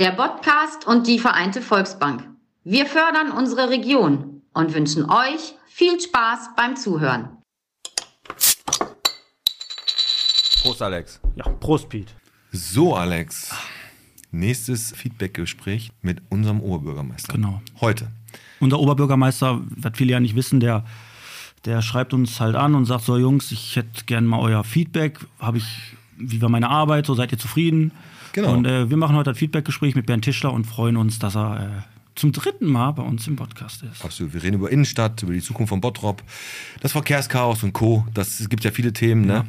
der Podcast und die Vereinte Volksbank. Wir fördern unsere Region und wünschen euch viel Spaß beim Zuhören. Prost, Alex. Ja, Prost, Piet. So, Alex. Nächstes Feedbackgespräch mit unserem Oberbürgermeister. Genau. Heute. Unser Oberbürgermeister, was viele ja nicht wissen, der, der schreibt uns halt an und sagt: So, Jungs, ich hätte gerne mal euer Feedback. Habe ich, wie war meine Arbeit? So, seid ihr zufrieden? Genau. Und äh, wir machen heute ein Feedbackgespräch mit Bernd Tischler und freuen uns, dass er äh, zum dritten Mal bei uns im Podcast ist. Absolut. Wir reden über Innenstadt, über die Zukunft von Bottrop, das Verkehrschaos und Co. Das, es gibt ja viele Themen, ne?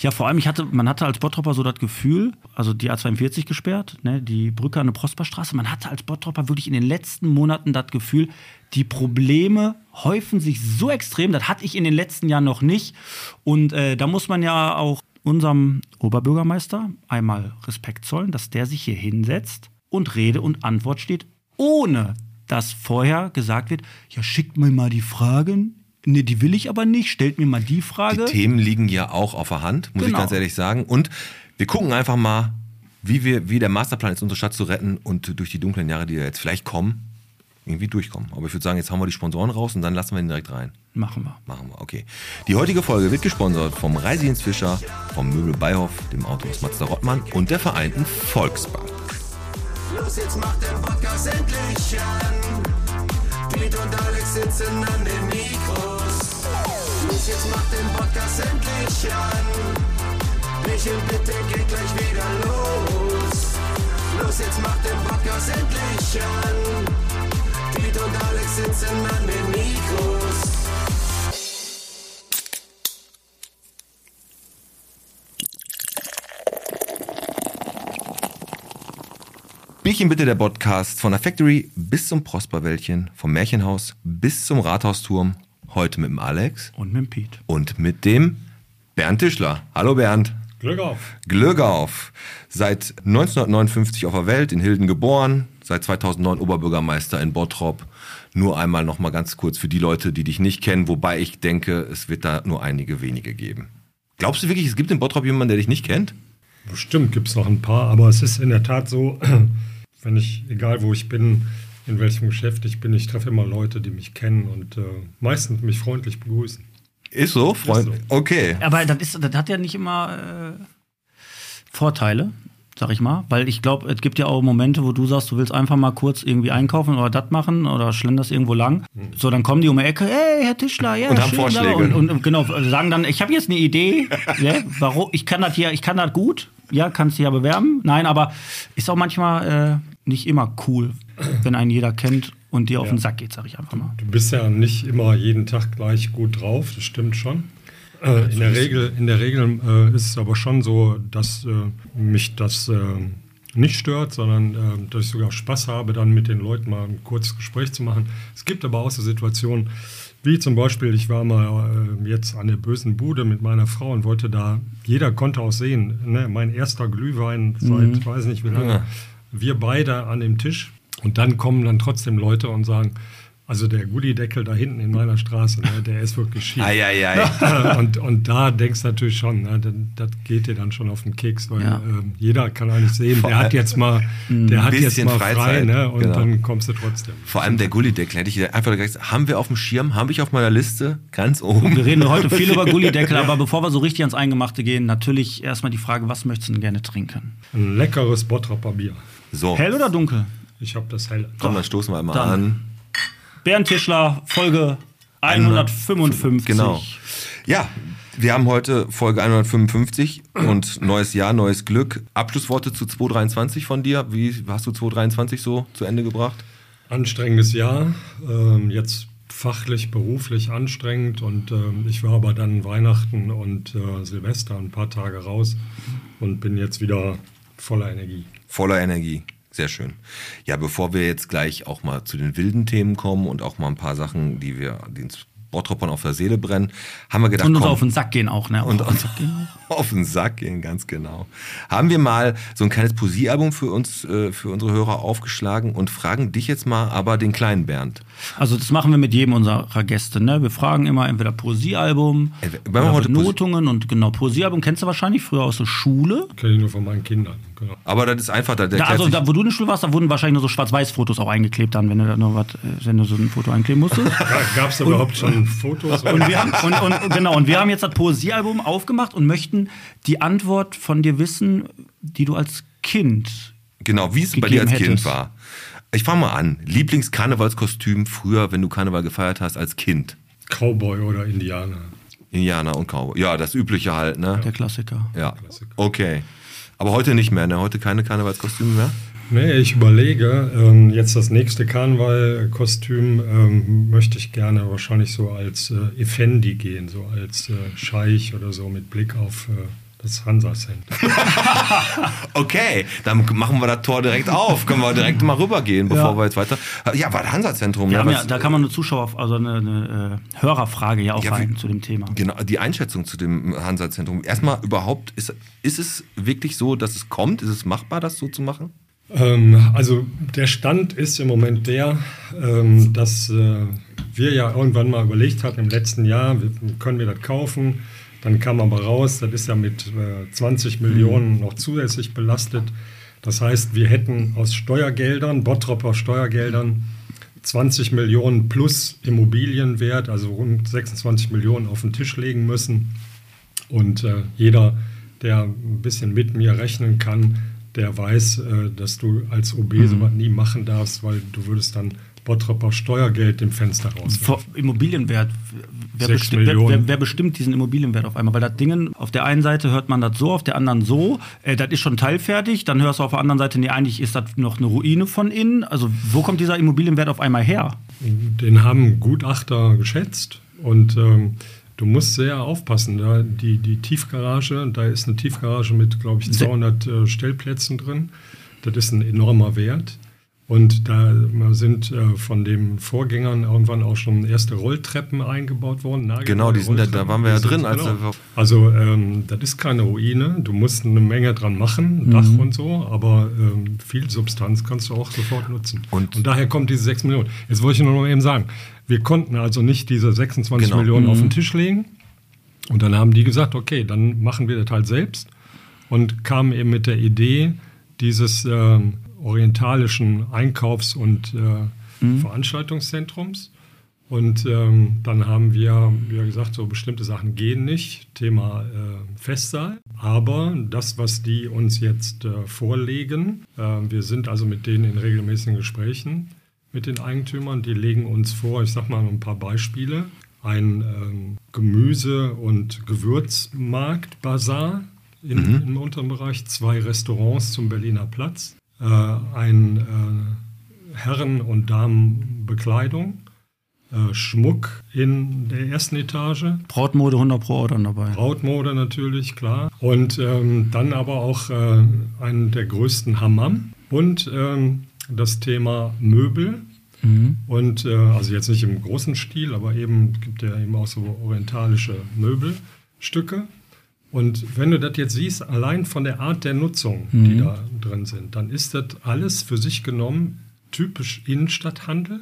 Ja, vor allem, ich hatte, man hatte als Bottropper so das Gefühl, also die A42 gesperrt, ne, die Brücke an der Prosperstraße, man hatte als Bottropper wirklich in den letzten Monaten das Gefühl, die Probleme häufen sich so extrem, das hatte ich in den letzten Jahren noch nicht. Und äh, da muss man ja auch unserem Oberbürgermeister einmal Respekt zollen, dass der sich hier hinsetzt und Rede und Antwort steht, ohne dass vorher gesagt wird, ja, schickt mir mal die Fragen. Nee, die will ich aber nicht. Stellt mir mal die Frage. Die Themen liegen ja auch auf der Hand, muss ich Genau. ganz ehrlich sagen. Und wir gucken einfach mal, wie, wir, wie der Masterplan ist, unsere Stadt zu retten und durch die dunklen Jahre, die da jetzt vielleicht kommen, irgendwie durchkommen. Aber ich würde sagen, jetzt hauen wir die Sponsoren raus und dann lassen wir ihn direkt rein. Machen wir. Machen wir, okay. Die heutige Folge wird gesponsert vom Reisedienst Fischer, vom Möbel Beihoff, dem Autohaus Mazda Rottmann und der Vereinten Volksbank. Los, jetzt macht der Podcast endlich an. Piet und Alex sitzen an den Mikros. Los, jetzt macht den Podcast endlich an. Michel, bitte geht gleich wieder los. Los, jetzt macht den Podcast endlich an. Piet und Alex sitzen an den Mikros. Bierchen bitte der Podcast von der Factory bis zum Prosperwäldchen, vom Märchenhaus bis zum Rathausturm. Heute mit dem Alex Und mit dem Piet. und mit dem Bernd Tischler. Hallo Bernd. Glück auf. Glück auf. Seit 1959 auf der Welt, in Hilden geboren, seit 2009 Oberbürgermeister in Bottrop. Nur einmal noch mal ganz kurz für die Leute, die dich nicht kennen, wobei ich denke, es wird da nur einige wenige geben. Glaubst du wirklich, es gibt in Bottrop jemanden, der dich nicht kennt? Bestimmt gibt es noch ein paar, aber es ist in der Tat so, wenn ich, egal wo ich bin, in welchem Geschäft ich bin, ich treffe immer Leute, die mich kennen und äh, meistens mich freundlich begrüßen. Ist so, Freund? so. Okay. Aber das, ist, das hat ja nicht immer äh, Vorteile, sag ich mal. Weil ich glaube, es gibt ja auch Momente, wo du sagst, du willst einfach mal kurz irgendwie einkaufen oder das machen oder schlenderst irgendwo lang. So, dann kommen die um die Ecke, hey, Herr Tischler, ja, Und haben Vorschläge. Und, und, und genau, sagen dann, ich habe jetzt eine Idee, ja, warum, ich kann das hier, ich kann das gut, ja, kannst du ja bewerben. Nein, aber ist auch manchmal äh, nicht immer cool, wenn einen jeder kennt und dir auf den Sack geht, sag ich einfach mal. Du bist ja nicht immer jeden Tag gleich gut drauf, das stimmt schon. Äh, in, der Regel, in der Regel äh, ist es aber schon so, dass äh, mich das äh, nicht stört, sondern äh, dass ich sogar Spaß habe, dann mit den Leuten mal ein kurzes Gespräch zu machen. Es gibt aber auch so Situationen, wie zum Beispiel, ich war mal äh, jetzt an der bösen Bude mit meiner Frau und wollte da, jeder konnte auch sehen, ne, mein erster Glühwein seit, ich weiß nicht wie lange, Ja. wir beide an dem Tisch. Und dann kommen dann trotzdem Leute und sagen, also der Gullideckel da hinten in meiner Straße, ne, der ist wirklich schief. Eieiei. und, und da denkst du natürlich schon, ne, das, das geht dir dann schon auf den Keks, weil Ja. ähm, jeder kann eigentlich sehen, Vor der hat jetzt mal, der hat jetzt bisschen mal frei, Freizeit, ne, und genau. dann kommst du trotzdem. Vor allem der Gullideckel hätte ich einfach gesagt, haben wir auf dem Schirm, habe ich auf meiner Liste, ganz oben. Wir reden heute viel über Gullideckel, aber bevor wir so richtig ans Eingemachte gehen, natürlich erstmal die Frage, was möchtest du denn gerne trinken? Ein leckeres Bottroper Bier. So, Hell oder dunkel? Ich habe das helle. komm, dann stoßen wir einmal Dann. an. Bernd Tischler, Folge 155. Genau. Ja, wir haben heute Folge 155 und neues Jahr, neues Glück. Abschlussworte zu 2023 von dir. Wie hast du 2023 so zu Ende gebracht? Anstrengendes Jahr, ähm, jetzt fachlich, beruflich anstrengend und ähm, ich war aber dann Weihnachten und äh, Silvester ein paar Tage raus und bin jetzt wieder voller Energie. Voller Energie. Sehr schön. Ja, bevor wir jetzt gleich auch mal zu den wilden Themen kommen und auch mal ein paar Sachen, die wir, die uns Bottropern auf der Seele brennen, haben wir gedacht, Und uns komm, auf den Sack gehen auch, ne? und auf den Sack gehen. auf den Sack gehen, ganz genau. Haben wir mal so ein kleines Poesiealbum für uns, äh, für unsere Hörer aufgeschlagen und fragen dich jetzt mal aber den kleinen Bernd. Also das machen wir mit jedem unserer Gäste, ne? Wir fragen immer entweder Poesiealbum Poesie- Benotungen und genau, Poesiealbum kennst du wahrscheinlich früher aus der Schule. Kenne ich nur von meinen Kindern. Genau. Aber das ist einfach, da, der Da, also da, wo du in der Schule warst, da wurden wahrscheinlich nur so Schwarz-Weiß-Fotos auch eingeklebt dann, wenn du da noch was, äh, wenn du so ein Foto einkleben musstest. Gab es überhaupt schon Fotos? Und wir, haben, und, und, genau, und wir haben jetzt das Poesiealbum aufgemacht und möchten die Antwort von dir wissen, die du als Kind. Genau, wie es bei dir als gegeben Kind hättest. war. Ich fange mal an. Lieblingskarnevalskostüm früher, wenn du Karneval gefeiert hast als Kind. Cowboy oder Indianer. Indianer und Cowboy. Ja, das Übliche halt, ne? Der Klassiker. Ja. Okay. Aber heute nicht mehr, ne? Heute keine Karnevalskostüme mehr? Nee, ich überlege, ähm, jetzt das nächste Karnevalkostüm ähm, möchte ich gerne wahrscheinlich so als äh, Effendi gehen, so als äh, Scheich oder so mit Blick auf äh, das Hansa-Center. Okay, dann machen wir das Tor direkt auf. Können wir direkt mal rübergehen, bevor Ja. wir jetzt weiter. Ja, war das ne? haben ja, Was- da kann man eine Zuschauer, also eine, eine äh, Hörerfrage ja auch Ja, rein zu dem Thema. Genau, die Einschätzung zu dem Hansa-Zentrum. Erstmal überhaupt, ist, ist es wirklich so, dass es kommt? Ist es machbar, das so zu machen? Ähm, also der Stand ist im Moment der, ähm, dass äh, wir ja irgendwann mal überlegt hatten im letzten Jahr, wir, können wir das kaufen? Dann kam aber raus, das ist ja mit äh, 20 Millionen noch zusätzlich belastet. Das heißt, wir hätten aus Steuergeldern, Bottropper Steuergeldern, 20 Millionen plus Immobilienwert, also rund 26 Millionen auf den Tisch legen müssen. Und äh, jeder, der ein bisschen mit mir rechnen kann, der weiß, äh, dass du als OB sowas nie machen darfst, weil du würdest dann Bottropper Steuergeld dem Fenster. Vor Immobilienwert. Wer, bestimmt, wer, wer, wer bestimmt diesen Immobilienwert auf einmal? Weil das Ding, auf der einen Seite hört man das so, auf der anderen so. Äh, das ist schon teilfertig. Dann hörst du auf der anderen Seite, nee, eigentlich ist das noch eine Ruine von innen. Also, wo kommt dieser Immobilienwert auf einmal her? Den haben Gutachter geschätzt und ähm, du musst sehr aufpassen. Da die, die Tiefgarage, da ist eine Tiefgarage mit, glaube ich, 200 äh, Stellplätzen drin. Das ist ein enormer Wert. Und da sind äh, von den Vorgängern irgendwann auch schon erste Rolltreppen eingebaut worden. nagelneue Genau, die sind da Rolltreppen. waren wir ja drin, als genau. Also ähm, das ist keine Ruine. Du musst eine Menge dran machen, Dach und so, aber ähm, viel Substanz kannst du auch sofort nutzen. Und- daher kommt diese 6 Millionen. Jetzt wollte ich nur noch eben sagen, wir konnten also nicht diese 26 Genau. Millionen auf den Tisch legen. Und dann haben die gesagt, okay, dann machen wir das halt selbst. Und kamen eben mit der Idee dieses ähm, orientalischen Einkaufs- und äh, Veranstaltungszentrums. Und ähm, dann haben wir, wie gesagt, so bestimmte Sachen gehen nicht. Thema äh, Festsaal. Aber das, was die uns jetzt äh, vorlegen, äh, wir sind also mit denen in regelmäßigen Gesprächen mit den Eigentümern. Die legen uns vor, ich sag mal ein paar Beispiele. Ein ähm, Gemüse- und Gewürzmarkt-Bazar in, im unteren Bereich, zwei Restaurants zum Berliner Platz, äh, ein äh, Herren- und Damenbekleidung, äh, Schmuck in der ersten Etage, Brautmode 100 Pro dann dabei. Brautmode natürlich, klar. Und ähm, dann aber auch äh, einen der größten Hammam und ähm, das Thema Möbel. Und äh, also jetzt nicht im großen Stil, aber eben gibt ja eben auch so orientalische Möbelstücke. Und wenn du das jetzt siehst, allein von der Art der Nutzung, die da drin sind, dann ist das alles für sich genommen typisch Innenstadthandel.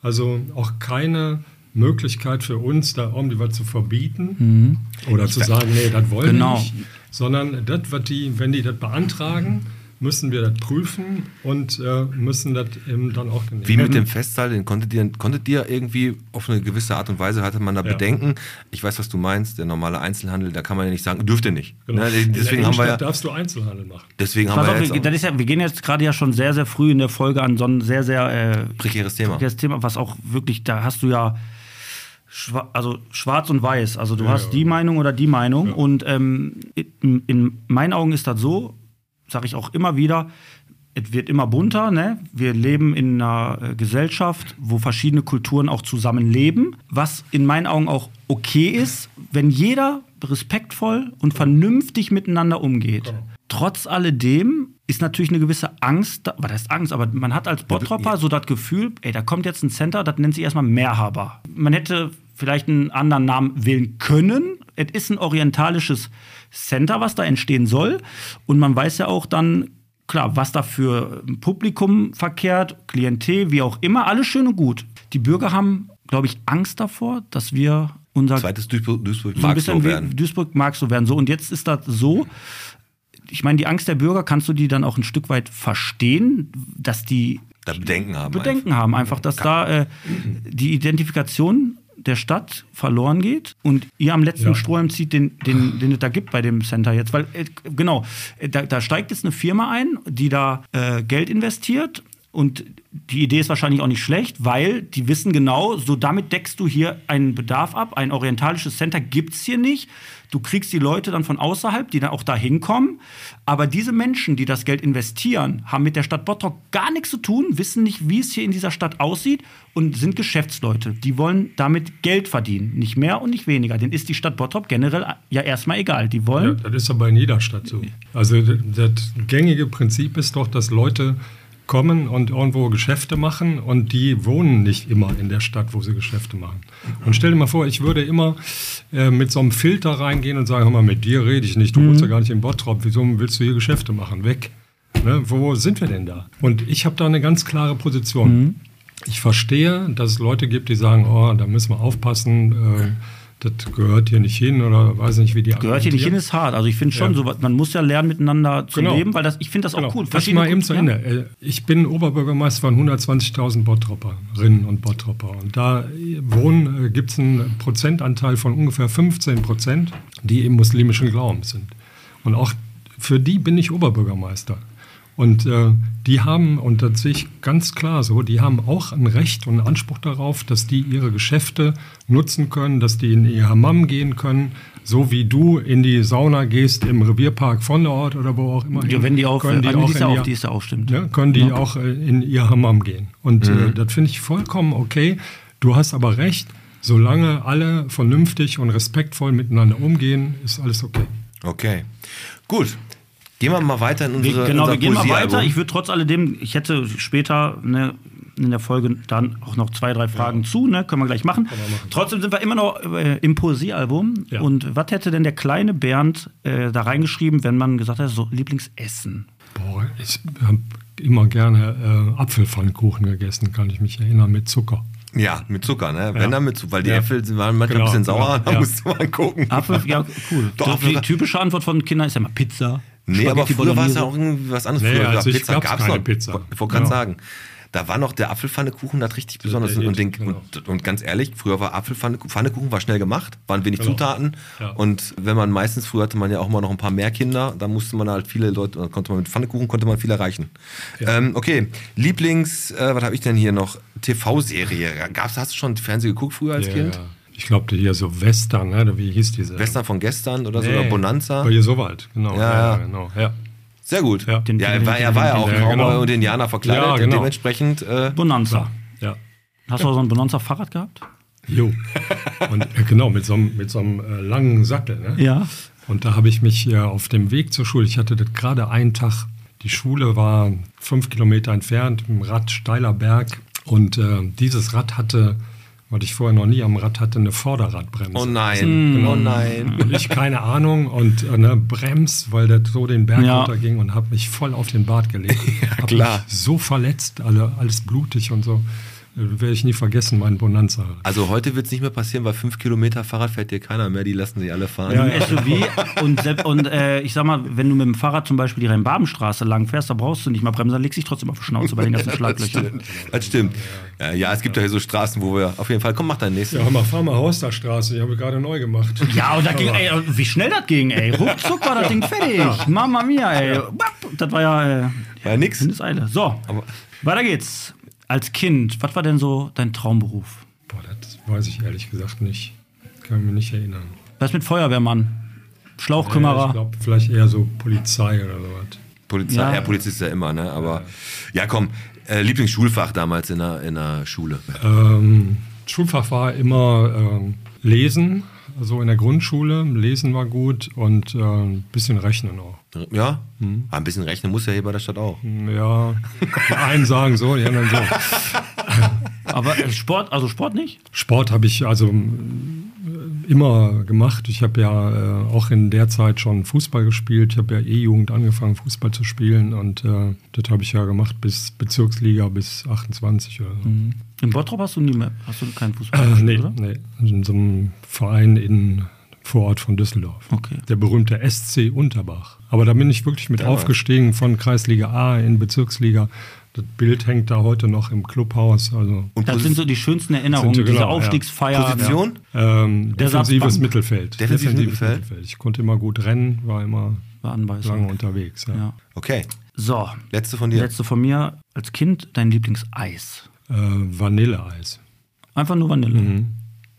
Also auch keine Möglichkeit für uns, da irgendwie was zu verbieten oder zu sagen, nee, das wollen Genau. wir nicht. Sondern das, was die, wenn die das beantragen, müssen wir das prüfen und äh, müssen das eben dann auch genehmigen. Wie mit dem Festsaal, den konntet ihr, konntet ihr irgendwie auf eine gewisse Art und Weise, hatte man da Ja. Bedenken? Ich weiß, was du meinst, der normale Einzelhandel, da kann man ja nicht sagen, dürft ihr nicht. Genau. Ne, deswegen haben wir ja, darfst du Einzelhandel machen. deswegen haben wir auf, jetzt wir, das ist ja, wir gehen jetzt gerade ja schon sehr, sehr früh in der Folge an so ein sehr, sehr äh, prekäres Thema. das Thema, was auch wirklich, da hast du ja schwa also schwarz und weiß. Also du Ja, hast ja. die Meinung oder die Meinung. Und ähm, in, in meinen Augen ist das so, sage ich auch immer wieder, es wird immer bunter. Ne? Wir leben in einer äh, Gesellschaft, wo verschiedene Kulturen auch zusammenleben, was in meinen Augen auch okay ist, wenn jeder respektvoll und vernünftig miteinander umgeht. Genau. Trotz alledem ist natürlich eine gewisse Angst, da, was heißt Angst, aber man hat als Bottropper so das Gefühl, ey, da kommt jetzt ein Center, das nennt sich erstmal Mehrhaber. Man hätte vielleicht einen anderen Namen wählen können. Es ist ein orientalisches Center, was da entstehen soll. Und man weiß ja auch dann, klar, was da für Publikum verkehrt, Klientel, wie auch immer, alles schön und gut. Die Bürger haben, glaube ich, Angst davor, dass wir unser Zweites Duisburg, Duisburg so mag so werden. Duisburg mag so werden. So, und jetzt ist das so, ich meine, die Angst der Bürger kannst du die dann auch ein Stück weit verstehen, dass die Da Bedenken haben. Bedenken haben, einfach, dass da äh, die Identifikation der Stadt verloren geht und ihr am letzten Ja. Strohhalm zieht, den, den, den es da gibt bei dem Center jetzt. Weil, äh, genau, äh, da, da steigt jetzt eine Firma ein, die da äh, Geld investiert und die Idee ist wahrscheinlich auch nicht schlecht, weil die wissen genau, so damit deckst du hier einen Bedarf ab. Ein orientalisches Center gibt es hier nicht. Du kriegst die Leute dann von außerhalb, die dann auch da hinkommen. Aber diese Menschen, die das Geld investieren, haben mit der Stadt Bottrop gar nichts zu tun, wissen nicht, wie es hier in dieser Stadt aussieht und sind Geschäftsleute. Die wollen damit Geld verdienen. Nicht mehr und nicht weniger. Denen ist die Stadt Bottrop generell ja erstmal egal. Die Ja, wollen. das ist aber in jeder Stadt so. Also das gängige Prinzip ist doch, dass Leute kommen und irgendwo Geschäfte machen und die wohnen nicht immer in der Stadt, wo sie Geschäfte machen. Und stell dir mal vor, ich würde immer äh, mit so einem Filter reingehen und sagen, hör mal, mit dir rede ich nicht, du wohnst ja gar nicht in Bottrop, wieso willst du hier Geschäfte machen? Weg. Ne? Wo sind wir denn da? Und ich habe da eine ganz klare Position. Ich verstehe, dass es Leute gibt, die sagen, oh, da müssen wir aufpassen, äh, das gehört hier nicht hin oder weiß nicht, wie die Gehört hier nicht hin, ist hart. Also ich finde schon, Ja. so, man muss ja lernen, miteinander zu Genau. leben, weil das, ich finde das auch Genau. cool. Lass mal eben zu Ende. Äh, Ich bin Oberbürgermeister von 120.000 Bottropperinnen und Bottropper. Und da wohnen, äh, gibt es einen Prozentanteil von ungefähr 15 Prozent, die im muslimischen Glauben sind. Und auch für die bin ich Oberbürgermeister. Und äh, die haben, und das sehe ich ganz klar so, die haben auch ein Recht und einen Anspruch darauf, dass die ihre Geschäfte nutzen können, dass die in ihr Hammam gehen können, so wie du in die Sauna gehst im Revierpark von der Ort oder wo auch immer. Ja, wenn die auf, können die auch die ist ja in auf, ihr- die ist ja auch, stimmt. ja, können die auch äh, in ihr Hammam gehen. Und äh, das finde ich vollkommen okay. Du hast aber recht, solange alle vernünftig und respektvoll miteinander umgehen, ist alles okay. Okay. Gut. Gehen wir mal weiter in unsere Wir, genau, unser wir gehen mal weiter. Ich würde trotz alledem, ich hätte später ne, in der Folge dann auch noch zwei, drei Fragen zu, ne? Können wir gleich machen. Trotzdem sind wir immer noch äh, im Poesiealbum. Ja. Und was hätte denn der kleine Bernd äh, da reingeschrieben, wenn man gesagt hat, so Lieblingsessen? Boah, ich habe immer gerne äh, Apfelpfannkuchen gegessen, kann ich mich erinnern, mit Zucker. Ja, mit Zucker, ne? Wenn dann mit Zucker, weil die Ja. Äpfel sind- waren manchmal Genau, ein bisschen sauer, genau, da ja. musste man gucken. Apfel, ja, cool. Doch, die typische Antwort von Kindern ist ja immer Pizza. Nee, aber früher war es ja auch irgendwie was anderes. Nee, früher als ich Pizza gab's keine noch. Pizza. Ich wollte gerade Ja. sagen. Da war noch der Apfelpfannekuchen das richtig besonders. der Und, den, genau. und, und ganz ehrlich, früher war Apfelpfannekuchen Pfannekuchen war schnell gemacht, waren wenig Genau. Zutaten. Ja. Und wenn man meistens, früher hatte man ja auch immer noch ein paar mehr Kinder, da musste man halt viele Leute, da konnte man mit Pfannekuchen konnte man viel erreichen. Ähm, okay, Lieblings, äh, was habe ich denn hier noch? TV-Serie. Gab's, hast du schon Fernsehen geguckt früher als Ja, Kind? ja. Ich glaube, hier so Western, ne? oder wie hieß diese? Western von gestern oder so, Nee, oder Bonanza? Aber hier so weit, genau. Ja, ja. genau. Ja. Sehr gut. Ja, Ja. Den- er den- war, er war ja auch ein Cowboy genau. und Indianer verkleidet Ja, und genau. dementsprechend äh, Bonanza. ja. Hast du auch so ein Bonanza-Fahrrad gehabt? Jo. Und äh, genau, mit so einem, mit so einem äh, langen Sattel. Ne? Ja. Und da habe ich mich äh, auf dem Weg zur Schule, ich hatte das gerade einen Tag, die Schule war fünf Kilometer entfernt, im Rad steiler Berg. Und äh, dieses Rad hatte, was ich vorher noch nie am Rad hatte, eine Vorderradbremse. Oh nein, oh nein. Und ich keine Ahnung und äh, ne, brems, weil das so den Berg Ja. runterging und habe mich voll auf den Bart gelegt. Hab klar. Mich so verletzt, alle, alles blutig und so. Werde ich nie vergessen, mein Bonanza. Also heute wird es nicht mehr passieren, weil fünf Kilometer Fahrrad fährt dir keiner mehr, die lassen sich alle fahren. Ja, ja. SUV und, und äh, ich sag mal, wenn du mit dem Fahrrad zum Beispiel die Rhein-Baben-Straße lang fährst, da brauchst du nicht mal bremsen, dann legst du dich trotzdem auf die Schnauze bei den ganzen Das Schlaglöchern. stimmt. Das stimmt. Ja, ja, es gibt ja hier so Straßen, wo wir auf jeden Fall, komm, mach deinen nächsten. Ja, hör mal, fahr mal Horsterstraße, die habe ich gerade neu gemacht. Ja, und das ging, ey, wie schnell das ging, ey. Ruckzuck war das Ding fertig. Mama mia, ey. Das war ja äh, Ja, nix. Windeseile. So, Aber- weiter geht's. Als Kind, was war denn so dein Traumberuf? Boah, das weiß ich ehrlich gesagt nicht. Kann mich nicht erinnern. Was mit Feuerwehrmann? Ja, ich Schlauchkümmerer? glaube, vielleicht eher so Polizei oder sowas. Polizei, Ja. ja. Polizist ist ja immer, ne? Aber ja, komm, äh, Lieblingsschulfach damals in der, in der Schule. Ähm, Schulfach war immer ähm, Lesen, also in der Grundschule. Lesen war gut und äh, ein bisschen Rechnen auch. Ja? Ah, ein bisschen rechnen muss ja hier bei der Stadt auch. Ja, die einen sagen so, die anderen so. Aber äh, Sport, also Sport nicht? Sport habe ich also immer gemacht. Ich habe ja äh, auch in der Zeit schon Fußball gespielt. Ich habe ja E-Jugend angefangen, Fußball zu spielen und äh, das habe ich ja gemacht bis Bezirksliga bis 28 oder so. Im Bottrop hast du nie mehr, hast du keinen Fußball Äh, gespielt, nee, oder? nee. In so einem Verein in Vorort von Düsseldorf. Okay. Der berühmte SC Unterbach. Aber da bin ich wirklich mit aufgestiegen von Kreisliga A in Bezirksliga. Das Bild hängt da heute noch im Clubhaus. Also Und Das sind so die schönsten Erinnerungen, Sind- diese genau, ja. Aufstiegsfeier. Position? ähm, Der defensives. Mittelfeld. Defensives Mittelfeld? Ich konnte immer gut rennen, war immer War Anweisung. lange unterwegs. Ja. Ja. Okay. So, Letzte von dir. letzte von mir. Als Kind dein Lieblingseis. Äh, Vanilleeis. Einfach nur Vanille. Mhm.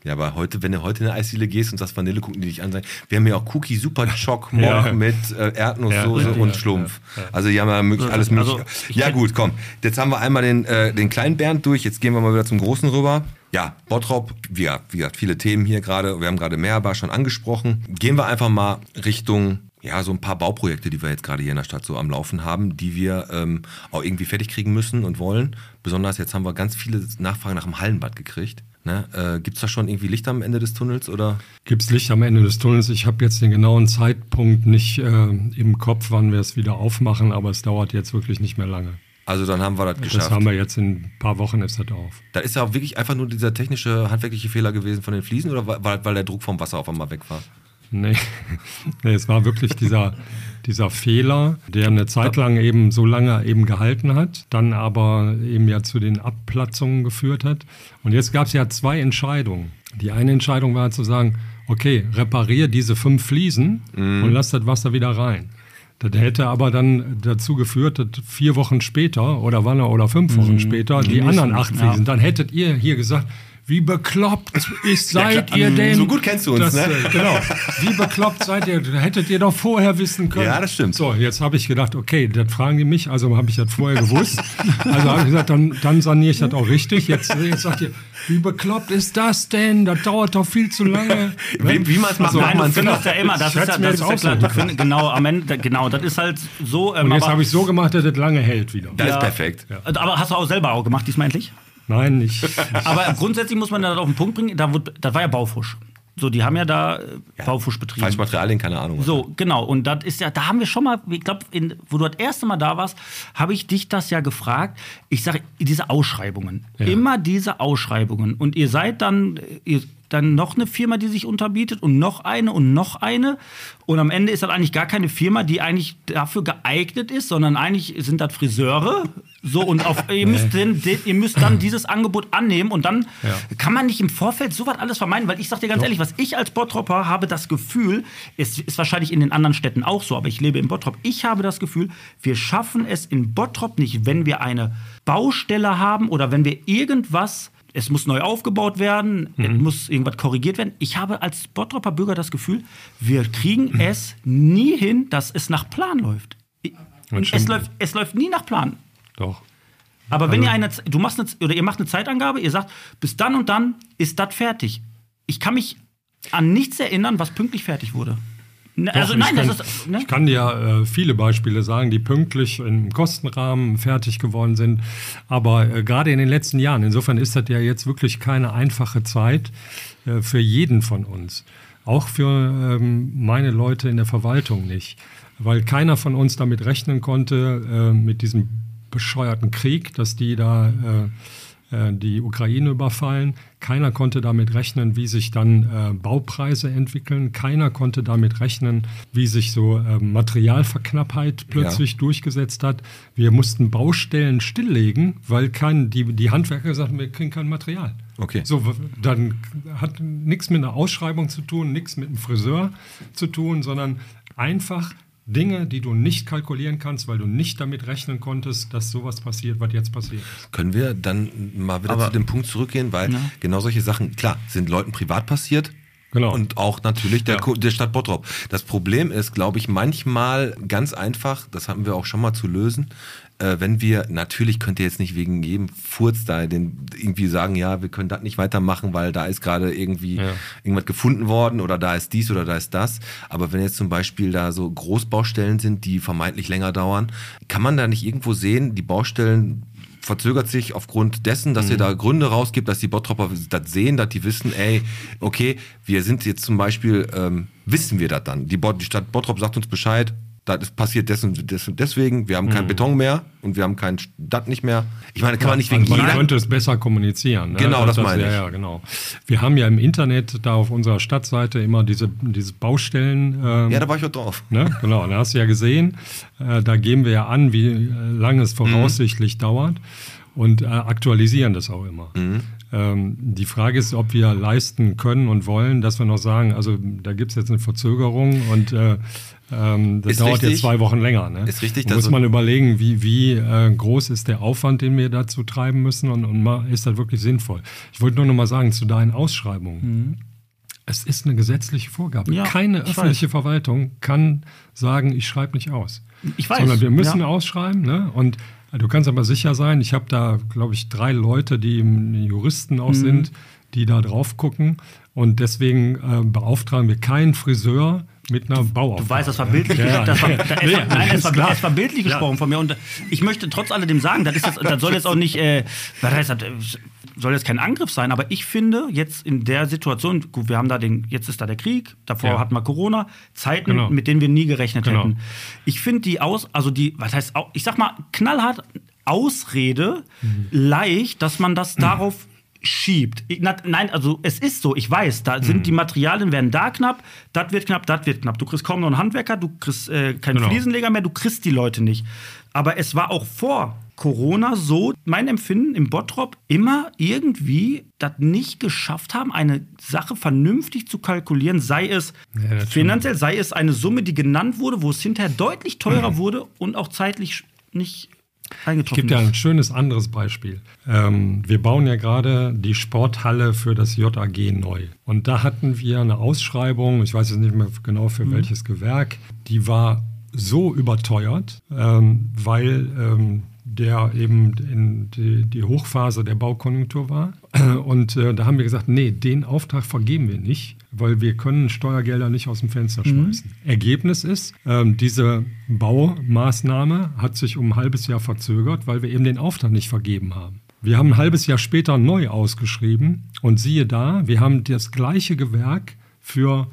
Ja, aber heute, wenn du heute in eine Eisdiele gehst und sagst Vanille, gucken die dich an. sagen, Wir haben ja auch Cookie Super Choc Mock Ja. mit äh, Erdnusssoße Ja, ja, und ja, Schlumpf. Also die haben ja möglich, alles Also, mögliche. ich ja gut, komm. Jetzt haben wir einmal den, äh, den kleinen Bernd durch. Jetzt gehen wir mal wieder zum großen rüber. Ja, Bottrop, wie, gesagt, wie gesagt, viele Themen hier gerade. Wir haben gerade Meerbar schon angesprochen. Gehen wir einfach mal Richtung ja, so ein paar Bauprojekte, die wir jetzt gerade hier in der Stadt so am Laufen haben, die wir ähm, auch irgendwie fertig kriegen müssen und wollen. Besonders jetzt haben wir ganz viele Nachfragen nach dem Hallenbad gekriegt. Ne? Äh, Gibt es da schon irgendwie Licht am Ende des Tunnels oder? Gibt es Licht am Ende des Tunnels? Ich habe jetzt den genauen Zeitpunkt nicht äh, im Kopf, wann wir es wieder aufmachen, aber es dauert jetzt wirklich nicht mehr lange. Also dann haben wir das geschafft. Das haben wir jetzt in ein paar Wochen ist das auf. Da ist ja auch wirklich einfach nur dieser technische, handwerkliche Fehler gewesen von den Fliesen oder weil, weil der Druck vom Wasser auf einmal weg war? Nee, nee es war wirklich dieser, dieser Fehler, der eine Zeit lang eben so lange eben gehalten hat, dann aber eben ja zu den Abplatzungen geführt hat. Und jetzt gab es ja zwei Entscheidungen. Die eine Entscheidung war zu sagen, okay, reparier diese fünf Fliesen und lass das Wasser wieder rein. Das hätte aber dann dazu geführt, dass vier Wochen später oder wann oder fünf Wochen später die anderen acht ja. Fliesen, dann hättet ihr hier gesagt, wie bekloppt ist, seid ihr denn? So gut kennst du uns, das, ne? äh, Genau. Wie bekloppt seid ihr? Hättet ihr doch vorher wissen können. Ja, das stimmt. So, jetzt habe ich gedacht, okay, das fragen die mich, also habe ich das vorher gewusst. Also habe ich gesagt, dann, dann saniere ich das auch richtig. Jetzt, jetzt sagt ihr, wie bekloppt ist das denn? Das dauert doch viel zu lange. Wie, wie man es macht, macht Nein, du man es ja immer, das ist ja, das ist ja auch klar. so find, genau, am Ende, genau, das ist halt so. Ähm, Und jetzt aber, habe ich so gemacht, dass das lange hält wieder. Das Ja. ist perfekt. aber hast du auch selber auch gemacht, diesmal endlich? Nein, nicht. Aber grundsätzlich muss man das auf den Punkt bringen, da wurde, das war ja Baufusch. So, die haben ja da äh, Baufusch betrieben. Falsch Materialien, keine Ahnung. So, genau. Und das ist ja, da haben wir schon mal, ich glaube, wo du das erste Mal da warst, habe ich dich das ja gefragt. Ich sage, diese Ausschreibungen. Immer diese Ausschreibungen. Und ihr seid dann, ihr, dann noch eine Firma, die sich unterbietet und noch eine und noch eine. Und am Ende ist das eigentlich gar keine Firma, die eigentlich dafür geeignet ist, sondern eigentlich sind das Friseure. So, und auf, ihr, müsst den, den, ihr müsst dann dieses Angebot annehmen und dann kann man nicht im Vorfeld sowas alles vermeiden, weil ich sag dir ganz ehrlich, was ich als Bottropper habe das Gefühl, es ist wahrscheinlich in den anderen Städten auch so, aber ich lebe in Bottrop. Ich habe das Gefühl, wir schaffen es in Bottrop nicht, wenn wir eine Baustelle haben oder wenn wir irgendwas es muss neu aufgebaut werden, es muss irgendwas korrigiert werden. Ich habe als Bottropper Bürger das Gefühl, wir kriegen es nie hin, dass es nach Plan läuft. Es läuft, es läuft nie nach Plan. Doch. Aber wenn ihr eine, du machst eine, oder ihr macht eine Zeitangabe, ihr sagt, bis dann und dann ist das fertig. Ich kann mich an nichts erinnern, was pünktlich fertig wurde. Doch, also ich nein, kann, das ist. Ne? Ich kann dir äh, viele Beispiele sagen, die pünktlich im Kostenrahmen fertig geworden sind. Aber äh, gerade in den letzten Jahren, insofern ist das ja jetzt wirklich keine einfache Zeit äh, für jeden von uns. Auch für ähm, meine Leute in der Verwaltung nicht. Weil keiner von uns damit rechnen konnte, äh, mit diesem bescheuerten Krieg, dass die da äh, die Ukraine überfallen. Keiner konnte damit rechnen, wie sich dann äh, Baupreise entwickeln. Keiner konnte damit rechnen, wie sich so äh, Materialverknappheit plötzlich durchgesetzt hat. Wir mussten Baustellen stilllegen, weil kein, die, die Handwerker gesagt haben, wir kriegen kein Material. Okay. So, dann hat nichts mit einer Ausschreibung zu tun, nichts mit einem Friseur zu tun, sondern einfach Dinge, die du nicht kalkulieren kannst, weil du nicht damit rechnen konntest, dass sowas passiert, was jetzt passiert ist. Können wir dann mal wieder Aber- zu dem Punkt zurückgehen, weil genau solche Sachen, klar, sind Leuten privat passiert. Genau. Und auch natürlich der, Ko- der Stadt Bottrop. Das Problem ist, glaube ich, manchmal ganz einfach, das hatten wir auch schon mal zu lösen, äh, wenn wir, natürlich könnt ihr jetzt nicht wegen jedem Furz da den, irgendwie sagen, ja, wir können das nicht weitermachen, weil da ist gerade irgendwie irgendwas gefunden worden oder da ist dies oder da ist das. Aber wenn jetzt zum Beispiel da so Großbaustellen sind, die vermeintlich länger dauern, kann man da nicht irgendwo sehen, die Baustellen verzögert sich aufgrund dessen, dass ihr da Gründe rausgibt, dass die Bottropper das sehen, dass die wissen, ey, okay, wir sind jetzt zum Beispiel, ähm, wissen wir das dann. Die, Bot- die Stadt Bottrop sagt uns Bescheid, das passiert des und des und deswegen, wir haben Mhm. keinen Beton mehr und wir haben kein das nicht mehr. Ich meine, kann man nicht wegen Also man jeder. könnte es besser kommunizieren. Ne? Genau, das meine ja, ich. Ja, genau. Wir haben ja im Internet da auf unserer Stadtseite immer diese, diese Baustellen. Ähm, Ja, da war ich auch drauf. Ne? Genau, da hast du ja gesehen, äh, da geben wir ja an, wie äh, lange es voraussichtlich dauert und äh, aktualisieren das auch immer. Ähm, die Frage ist, ob wir leisten können und wollen, dass wir noch sagen, also da gibt es jetzt eine Verzögerung und äh, ähm, das Ist dauert richtig. jetzt zwei Wochen länger. Ne? Ist richtig, Da muss man überlegen, wie, wie äh, groß ist der Aufwand, den wir dazu treiben müssen und, und ist das wirklich sinnvoll. Ich wollte nur noch mal sagen, zu deinen Ausschreibungen. Es ist eine gesetzliche Vorgabe. Ja, Keine ich öffentliche Verwaltung kann sagen, ich schreibe nicht aus. Ich weiß, Sondern wir müssen ja. ausschreiben. Ne? Und äh, du kannst aber sicher sein, ich habe da, glaube ich, drei Leute, die Juristen Mhm. auch sind, die da drauf gucken. Und deswegen äh, beauftragen wir keinen Friseur mit einer Bauaufgabe. Du weißt, das war bildlich Ja. Das war, ja. nein, war, war bildlich Ja. gesprochen von mir. Und ich möchte trotz alledem sagen, das, ist jetzt, das soll jetzt auch nicht, äh, das, äh, soll jetzt kein Angriff sein, aber ich finde jetzt in der Situation, gut, wir haben da den, jetzt ist da der Krieg, davor Ja. hatten wir Corona, Zeiten, Genau. mit denen wir nie gerechnet Genau. hätten. Ich finde die aus, also die, was heißt, ich sag mal, knallhart Ausrede Mhm. leicht, dass man das darauf schiebt. Ich, na, nein, also es ist so, ich weiß, da Mhm. sind die Materialien werden da knapp, das wird knapp, das wird knapp. Du kriegst kaum noch einen Handwerker, du kriegst äh, keinen Genau. Fliesenleger mehr, du kriegst die Leute nicht. Aber es war auch vor Corona so, mein Empfinden im Bottrop, immer irgendwie das nicht geschafft haben, eine Sache vernünftig zu kalkulieren, sei es Ja, finanziell, sei es eine Summe, die genannt wurde, wo es hinterher deutlich teurer Mhm. wurde und auch zeitlich nicht Ich eingetroffen gebe dir ist. ein schönes anderes Beispiel. Ähm, wir bauen ja gerade die Sporthalle für das JAG neu. Und da hatten wir eine Ausschreibung, ich weiß jetzt nicht mehr genau für welches Gewerk, die war so überteuert, ähm, weil ähm, der eben in die, die Hochphase der Baukonjunktur war. Und äh, da haben wir gesagt, nee, den Auftrag vergeben wir nicht, weil wir können Steuergelder nicht aus dem Fenster schmeißen. Ergebnis ist, ähm, diese Baumaßnahme hat sich um ein halbes Jahr verzögert, weil wir eben den Auftrag nicht vergeben haben. Wir haben ein halbes Jahr später neu ausgeschrieben und siehe da, wir haben das gleiche Gewerk für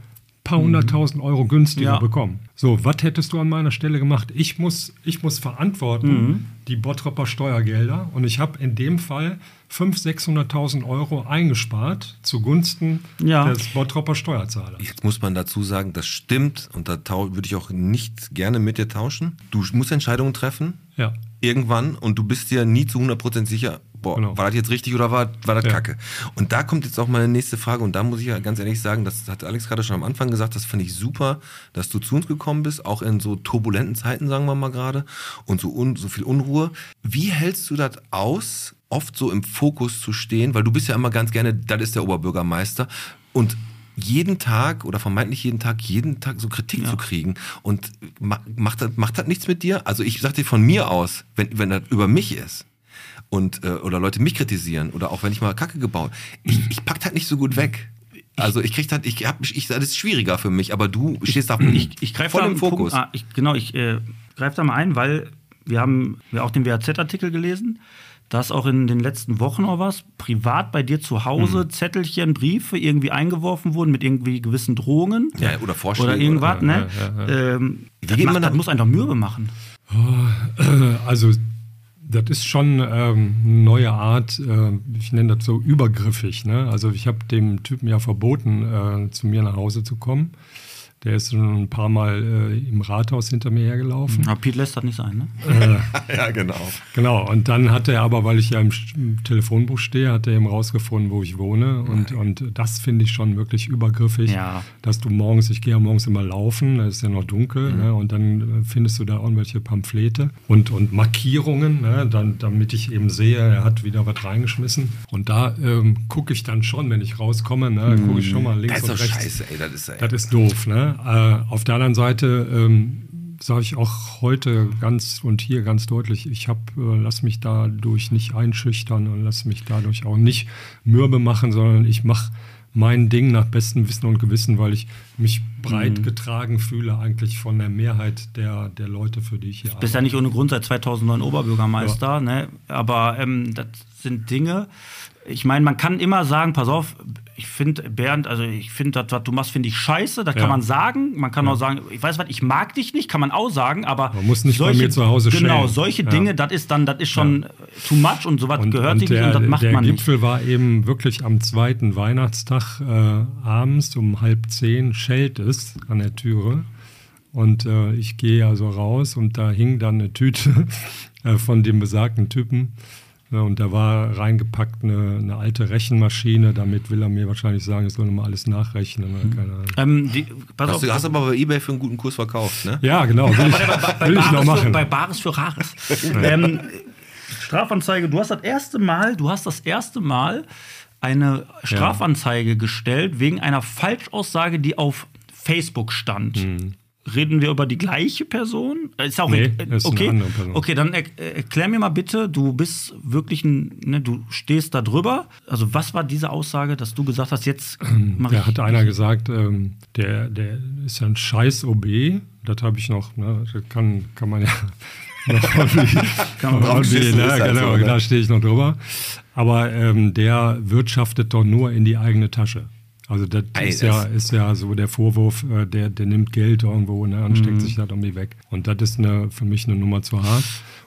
paar hunderttausend Euro günstiger Ja. bekommen. So, was hättest du an meiner Stelle gemacht? Ich muss, ich muss verantworten die Bottropper Steuergelder und ich habe in dem Fall 500.000, 600.000 Euro eingespart zugunsten Ja. des Bottropper Steuerzahlers. Jetzt muss man dazu sagen, das stimmt und da würde ich auch nicht gerne mit dir tauschen. Du musst Entscheidungen treffen, Ja. irgendwann, und du bist dir nie zu 100% sicher, boah, Genau. war das jetzt richtig oder war, war das Ja. kacke? Und da kommt jetzt auch meine nächste Frage und da muss ich ja ganz ehrlich sagen, das hat Alex gerade schon am Anfang gesagt, das fand ich super, dass du zu uns gekommen bist, auch in so turbulenten Zeiten, sagen wir mal gerade, und so, un, so viel Unruhe. Wie hältst du das aus, oft so im Fokus zu stehen, weil du bist ja immer ganz gerne, das ist der Oberbürgermeister und jeden Tag oder vermeintlich jeden Tag, jeden Tag so Kritik zu kriegen. Und ma- macht das, macht das nichts mit dir? Also ich sag dir von mir aus, wenn, wenn das über mich ist und äh, oder Leute mich kritisieren oder auch wenn ich mal Kacke gebaut, ich, ich pack das nicht so gut weg. Also ich krieg das, ich hab, ich, das ist schwieriger für mich, aber du stehst da Ich, ich greife voll da im Fokus. Punkt, ah, ich, genau, ich äh, greife da mal ein, weil wir haben ja auch den WAZ-Artikel gelesen. Da ist auch in den letzten Wochen auch was privat bei dir zu Hause Mhm. Zettelchen, Briefe irgendwie eingeworfen wurden mit irgendwie gewissen Drohungen. Ja, oder Vorschläge. Oder irgendwas, oder- ne? ja, ja, Ähm, Wie das, geht macht, man das da- muss einen doch mürbe machen. Also, das ist schon ähm, eine neue Art, äh, ich nenne das so übergriffig. Ne? Also, ich habe dem Typen ja verboten, äh, zu mir nach Hause zu kommen. Der ist schon ein paar Mal äh, im Rathaus hinter mir hergelaufen. Aber Pete lässt das nicht sein, ne? ja, genau. Genau, und dann hat er aber, weil ich ja im, im Telefonbuch stehe, hat er eben rausgefunden, wo ich wohne. Und, und das finde ich schon wirklich übergriffig, Ja. dass du morgens, ich gehe ja morgens immer laufen, da ist ja noch dunkel, Mhm. ne, und dann äh, findest du da irgendwelche Pamphlete und, und Markierungen, ne, dann, damit ich eben sehe, er hat wieder was reingeschmissen. Und da ähm, gucke ich dann schon, wenn ich rauskomme, ne, gucke ich schon mal Das links ist und rechts. scheiße, ey, das ist ey. Das ist doof, ne? Äh, auf der anderen Seite ähm, sage ich auch heute ganz und hier ganz deutlich, ich habe, äh, lass mich dadurch nicht einschüchtern und lass mich dadurch auch nicht mürbe machen, sondern ich mache mein Ding nach bestem Wissen und Gewissen, weil ich mich breit getragen fühle eigentlich von der Mehrheit der, der Leute, für die ich hier bist ja nicht ohne Grund seit 2009 Oberbürgermeister, ne? aber ähm, das sind Dinge, ich meine, man kann immer sagen, pass auf, ich finde, Bernd, also ich finde, das, was du machst, finde ich scheiße. Das Ja. kann man sagen. Man kann auch sagen, ich weiß was, ich mag dich nicht, kann man auch sagen, aber. Man muss nicht bei mir zu Hause Genau, schälen. solche Ja. Dinge, das ist dann, das ist schon too much und sowas gehört sich nicht der, und das macht der man nicht. Gipfel war eben wirklich am zweiten Weihnachtstag äh, abends um halb zehn schellt es an der Türe. Und äh, ich gehe also raus und da hing dann eine Tüte äh, von dem besagten Typen. Ja, und da war reingepackt eine, eine alte Rechenmaschine. Damit will er mir wahrscheinlich sagen, ich soll nochmal alles nachrechnen. Oder keine Ahnung. Ähm, die, pass Hast auf, du hast aber bei Ebay für einen guten Kurs verkauft, ne? Ja, genau. Will ich, will ich noch machen. Für, bei Bares für Rares. ähm, Strafanzeige, du hast das erste Mal, du hast das erste Mal eine Strafanzeige gestellt wegen einer Falschaussage, die auf Facebook stand. Reden wir über die gleiche Person? Ist auch. Nee, ist eine okay. andere Person. Okay, dann er, erklär mir mal bitte, du bist wirklich ein, ne, du stehst da drüber. Also, was war diese Aussage, dass du gesagt hast, jetzt mach Da ich. hat einer gesagt, ähm, der, der ist ja ein scheiß OB. Das habe ich noch, ne? das kann, kann man ja Kann man irgendwie, draufschießen, ne? halt genau, ne? da stehe ich noch drüber. Aber ähm, der wirtschaftet doch nur in die eigene Tasche. Also das Ey, ist, ja, das- ist ja so der Vorwurf, äh, der, der nimmt Geld irgendwo ne, und Mhm. steckt sich das irgendwie weg. Und das ist eine, für mich eine Nummer zu hart.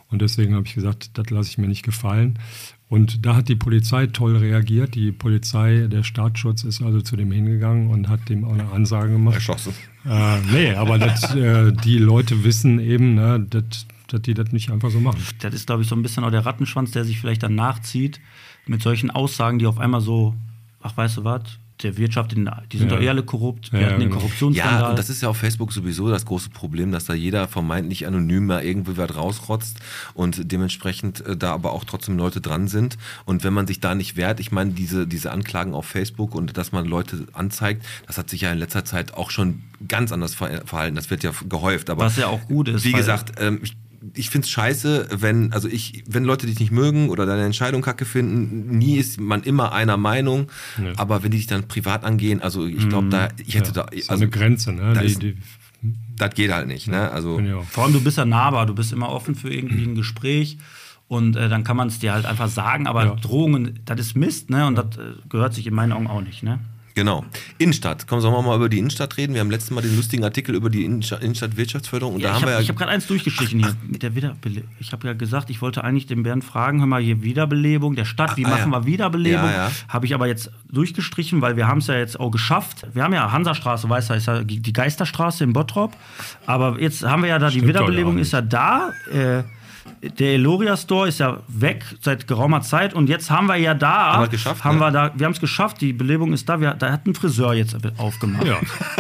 Und deswegen habe ich gesagt, das lasse ich mir nicht gefallen. Und da hat die Polizei toll reagiert. Die Polizei, der Staatsschutz ist also zu dem hingegangen und hat dem auch eine Ansage gemacht. Erschossen. Äh, nee, aber das, äh, die Leute wissen eben, ne, dass dass die das nicht einfach so machen. Das ist, glaube ich, so ein bisschen auch der Rattenschwanz, der sich vielleicht dann nachzieht mit solchen Aussagen, die auf einmal so, ach, weißt du was, der Wirtschaft, die sind Ja. doch eh alle korrupt, wir Ja, hatten den genau. Korruptionsskandal. Ja, und das ist ja auf Facebook sowieso das große Problem, dass da jeder vermeintlich anonym mal irgendwie was rausrotzt und dementsprechend äh, da aber auch trotzdem Leute dran sind. Und wenn man sich da nicht wehrt, ich meine, diese, diese Anklagen auf Facebook und dass man Leute anzeigt, das hat sich ja in letzter Zeit auch schon ganz anders ver verhalten. Das wird ja gehäuft. Aber Was ja auch gut ist, Wie gesagt, ähm, ich, ich finde es scheiße, wenn, also ich, wenn Leute dich nicht mögen oder deine Entscheidung kacke finden, nie ist man immer einer Meinung. Aber wenn die dich dann privat angehen, also ich glaube, da, ich hätte da, ist also eine Grenze, ne? da Die, ist- die, das geht halt nicht, ne? Also. Vor allem, du bist ja nahbar, du bist immer offen für irgendwie ein Gespräch. Und äh, dann kann man es dir halt einfach sagen, aber Ja. Drohungen, das ist Mist, ne? Und das äh, gehört sich in meinen Augen auch nicht, ne? Genau. Innenstadt. Komm, sollen wir mal über die Innenstadt reden? Wir haben letztes Mal den lustigen Artikel über die Innenstadt, Innenstadtwirtschaftsförderung und Ja, da ich haben habe wir ja hab gerade eins durchgestrichen hier mit der Wiederbelebung. Ich habe ja gesagt, ich wollte eigentlich den Bernd fragen, hör mal, hier Wiederbelebung der Stadt, wie Ah, machen ja. wir Wiederbelebung? Ja, ja. Habe ich aber jetzt durchgestrichen, weil wir haben es ja jetzt auch geschafft. Wir haben ja Hansastraße, weißt du, ist ja die Geisterstraße in Bottrop. Aber jetzt haben wir ja da, die Stimmt doch Wiederbelebung ist ja da. Äh, der Eloria Store ist ja weg seit geraumer Zeit und jetzt haben wir ja da, Haben wir geschafft, haben ne? wir da, wir haben es geschafft, die Belebung ist da. Wir, da hat ein Friseur jetzt aufgemacht. Ja.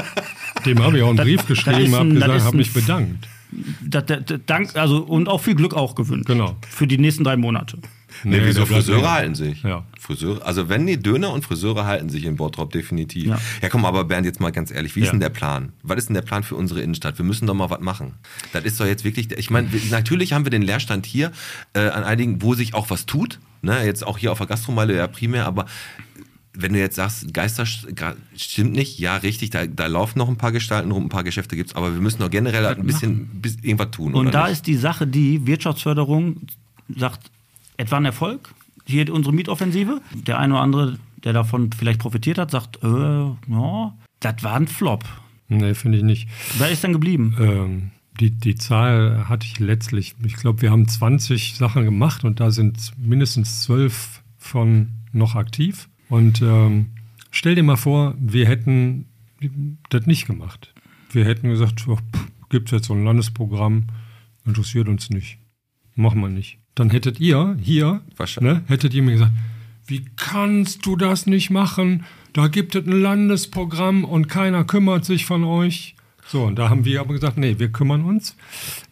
Dem habe ich auch einen Brief geschrieben, habe gesagt, habe mich bedankt. Das, das, das, dank, also, und auch viel Glück auch gewünscht. Genau. Für die nächsten drei Monate. Nee, wieso der bleibt Friseure länger. halten sich? Ja. Friseure, also wenn die Döner und Friseure halten sich in Bottrop definitiv. Ja. Ja. komm, aber Bernd, jetzt mal ganz ehrlich, wie ist Ja. denn der Plan? Was ist denn der Plan für unsere Innenstadt? Wir müssen doch mal was machen. Das ist doch jetzt wirklich, ich meine, natürlich haben wir den Leerstand hier äh, an einigen, wo sich auch was tut. Ne? Jetzt auch hier auf der Gastromeile ja primär, aber wenn du jetzt sagst, Geister stimmt nicht, ja, richtig, da, da laufen noch ein paar Gestalten rum, ein paar Geschäfte gibt's, aber wir müssen doch generell ein bisschen, bis, irgendwas tun. Und da nicht? ist die Sache, die Wirtschaftsförderung sagt, etwa ein Erfolg. Hier unsere Mietoffensive. Der eine oder andere, der davon vielleicht profitiert hat, sagt, äh, ja, das war ein Flop. Nee, finde ich nicht. Wer ist denn geblieben? Ähm, die, die Zahl hatte ich letztlich. Ich glaube, wir haben 20 Sachen gemacht und da sind mindestens 12 von noch aktiv. Und ähm, stell dir mal vor, wir hätten das nicht gemacht. Wir hätten gesagt, gibt es jetzt so ein Landesprogramm, interessiert uns nicht. Machen wir nicht. Dann hättet ihr hier, ne, hättet ihr mir gesagt, wie kannst du das nicht machen? Da gibt es ein Landesprogramm und keiner kümmert sich von euch. So, und da haben wir aber gesagt, nee, wir kümmern uns.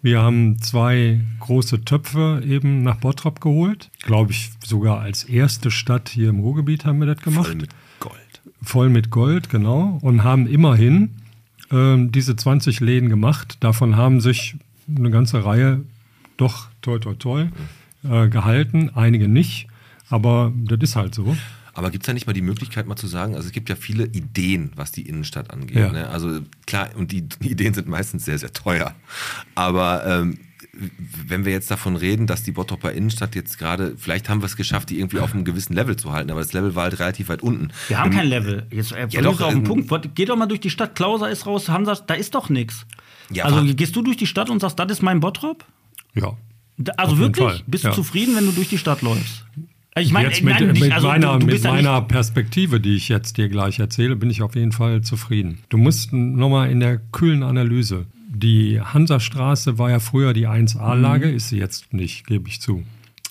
Wir haben zwei große Töpfe eben nach Bottrop geholt. Glaube ich, sogar als erste Stadt hier im Ruhrgebiet haben wir das gemacht Voll mit Gold. voll mit Gold, genau, und haben immerhin ähm, diese 20 Läden gemacht. Davon haben sich eine ganze Reihe doch toi toi toi äh, gehalten, einige nicht, aber das ist halt so. Aber gibt es da nicht mal die Möglichkeit, mal zu sagen, also es gibt ja viele Ideen, was die Innenstadt angeht. Ja. Ne? Also klar, und die, die Ideen sind meistens sehr, sehr teuer. Aber ähm, wenn wir jetzt davon reden, dass die Bottroper Innenstadt jetzt gerade, vielleicht haben wir es geschafft, die irgendwie auf einem gewissen Level zu halten, aber das Level war halt relativ weit unten. Wir haben kein Level. Jetzt äh, Ja, doch, auf den ähm, Punkt. Geh doch mal durch die Stadt. Klauser ist raus, Hansa, da ist doch nichts. Ja, also gehst du durch die Stadt und sagst, das ist mein Bottrop? Ja. Also wirklich? Fall, Bist ja. du zufrieden, wenn du durch die Stadt läufst? Ich meine, jetzt mit, nein, nicht, mit, also, meiner, du, du mit ja meiner Perspektive, die ich jetzt dir gleich erzähle, bin ich auf jeden Fall zufrieden. Du musst nochmal in der kühlen Analyse. Die Hansastraße war ja früher die 1A-Lage, Mhm. ist sie jetzt nicht, gebe ich zu.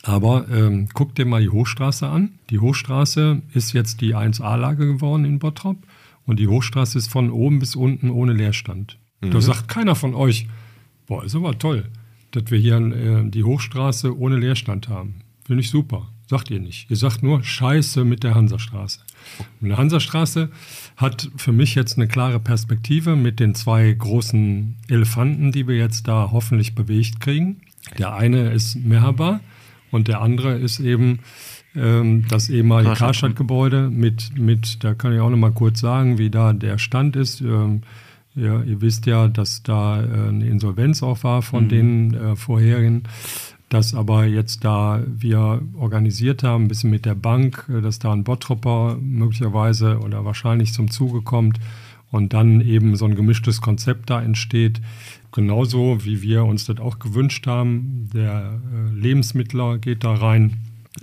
Aber ähm, guck dir mal die Hochstraße an. Die Hochstraße ist jetzt die 1A-Lage geworden in Bottrop und die Hochstraße ist von oben bis unten ohne Leerstand. Da sagt keiner von euch, boah, ist aber toll, dass wir hier äh, die Hochstraße ohne Leerstand haben. Finde ich super. Sagt ihr nicht. Ihr sagt nur Scheiße mit der Hansastraße. Und die Hansastraße hat für mich jetzt eine klare Perspektive mit den zwei großen Elefanten, die wir jetzt da hoffentlich bewegt kriegen. Der eine ist Merhaba und der andere ist eben ähm, das ehemalige Karstadt. Karstadt-Gebäude mit, mit, da kann ich auch noch mal kurz sagen, wie da der Stand ist. Ähm, ja, ihr wisst ja, dass da äh, eine Insolvenz auch war von den äh, vorherigen, dass aber jetzt da wir organisiert haben, ein bisschen mit der Bank, äh, dass da ein Bottropper möglicherweise oder wahrscheinlich zum Zuge kommt und dann eben so ein gemischtes Konzept da entsteht. Genauso wie wir uns das auch gewünscht haben. Der äh, Lebensmittler geht da rein.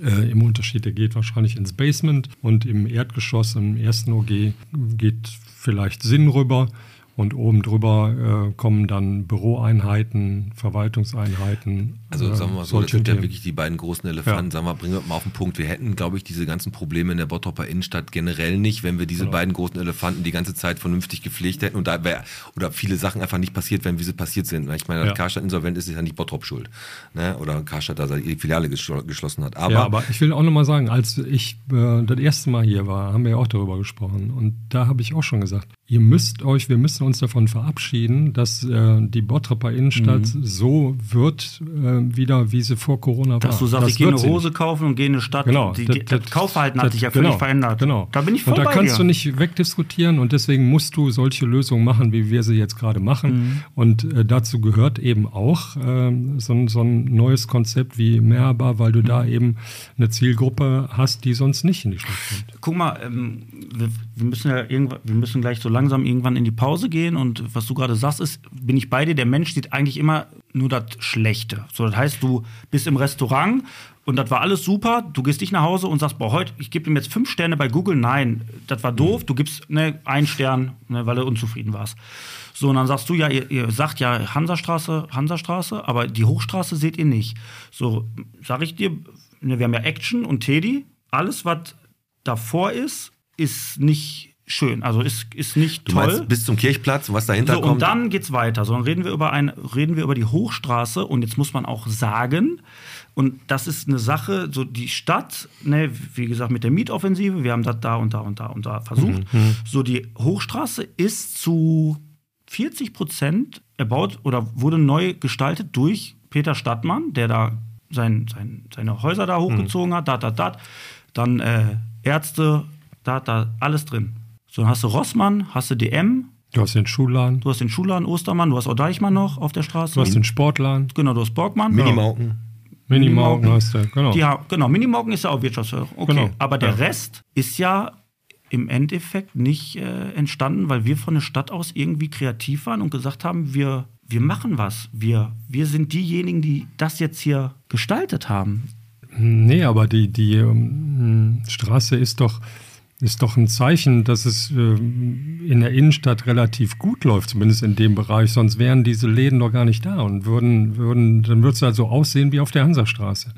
Äh, Im Unterschied, der geht wahrscheinlich ins Basement und im Erdgeschoss, im ersten OG, geht vielleicht Sinn rüber. Und oben drüber äh, kommen dann Büroeinheiten, Verwaltungseinheiten. Also äh, sagen wir mal so, das sind ja wirklich die beiden großen Elefanten. Ja. Sagen wir, bringen wir mal auf den Punkt. Wir hätten, glaube ich, diese ganzen Probleme in der Bottroper Innenstadt generell nicht, wenn wir diese Genau. beiden großen Elefanten die ganze Zeit vernünftig gepflegt hätten und da wär, oder viele Sachen einfach nicht passiert wären, wie sie passiert sind. Ich meine, Ja. Karstadt insolvent ist, ist ja nicht Bottrop schuld. Ne? Oder Karstadt da die Filiale geschl geschlossen hat. Aber, ja, aber ich will auch nochmal sagen, als ich äh, das erste Mal hier war, haben wir ja auch darüber gesprochen. Und da habe ich auch schon gesagt, ihr müsst euch, wir müssen uns davon verabschieden, dass äh, die Bottroper Innenstadt so wird äh, wieder, wie sie vor Corona war. dass du sagst, Das ich gehe eine Hose kaufen und gehe in eine Stadt. Genau. Die, die, das, Kaufverhalten hat sich ja völlig genau, verändert. Genau. Da bin ich voll Und da kannst dir. du nicht wegdiskutieren und deswegen musst du solche Lösungen machen, wie wir sie jetzt gerade machen. Mhm. Und äh, dazu gehört eben auch ähm, so, ein- so ein neues Konzept wie Mehrbar, weil du da Mhm. eben eine Zielgruppe hast, die sonst nicht in die Stadt kommt. Guck mal, ähm, wir, müssen ja irgendwann, wir müssen gleich so langsam irgendwann in die Pause gehen und was du gerade sagst, ist, bin ich bei dir, der Mensch sieht eigentlich immer nur das Schlechte. So, das heißt, du bist im Restaurant und das war alles super, du gehst nicht nach Hause und sagst, boah, heute, ich gebe ihm jetzt fünf Sterne bei Google, nein, das war doof, du gibst ne, einen Stern, ne, weil du unzufrieden warst. So, und dann sagst du ja, ihr, ihr sagt ja Hansastraße, Hansastraße, aber die Hochstraße seht ihr nicht. So, sag ich dir, ne, wir haben ja Action und Teddy, alles, was davor ist, ist nicht schön. Also ist, ist nicht du toll. meinst bis zum Kirchplatz, was dahinter so, kommt. und dann geht's weiter. So, dann reden wir über ein, reden wir über die Hochstraße und jetzt muss man auch sagen, und das ist eine Sache, so die Stadt, ne, wie gesagt, mit der Mietoffensive, wir haben das da und da und da und da versucht. So, die Hochstraße ist zu 40 Prozent erbaut oder wurde neu gestaltet durch Peter Stadtmann, der da sein, sein, seine Häuser da hochgezogen hat, da, da, da. Dann äh, Ärzte, da, da, alles drin. So, dann hast du Rossmann, hast du DM, Du hast den Schulladen, du hast den Schulladen Ostermann, du hast auch Deichmann noch auf der Straße. du hast den Sportladen, genau, du hast Borgmann. Minimauken. Minimaugen hast du, genau. Die, genau, Minimaugen ist ja auch Wirtschaftsförderung. Okay, Genau, aber der ja. Rest ist ja im Endeffekt nicht äh, entstanden, weil wir von der Stadt aus irgendwie kreativ waren und gesagt haben, wir, wir machen was. Wir, wir sind diejenigen, die das jetzt hier gestaltet haben. Nee, aber die, die ähm, Straße ist doch, ist doch ein Zeichen, dass es ähm, in der Innenstadt relativ gut läuft, zumindest in dem Bereich. Sonst wären diese Läden doch gar nicht da und würden, würden dann würde es halt so aussehen wie auf der Hansastraße.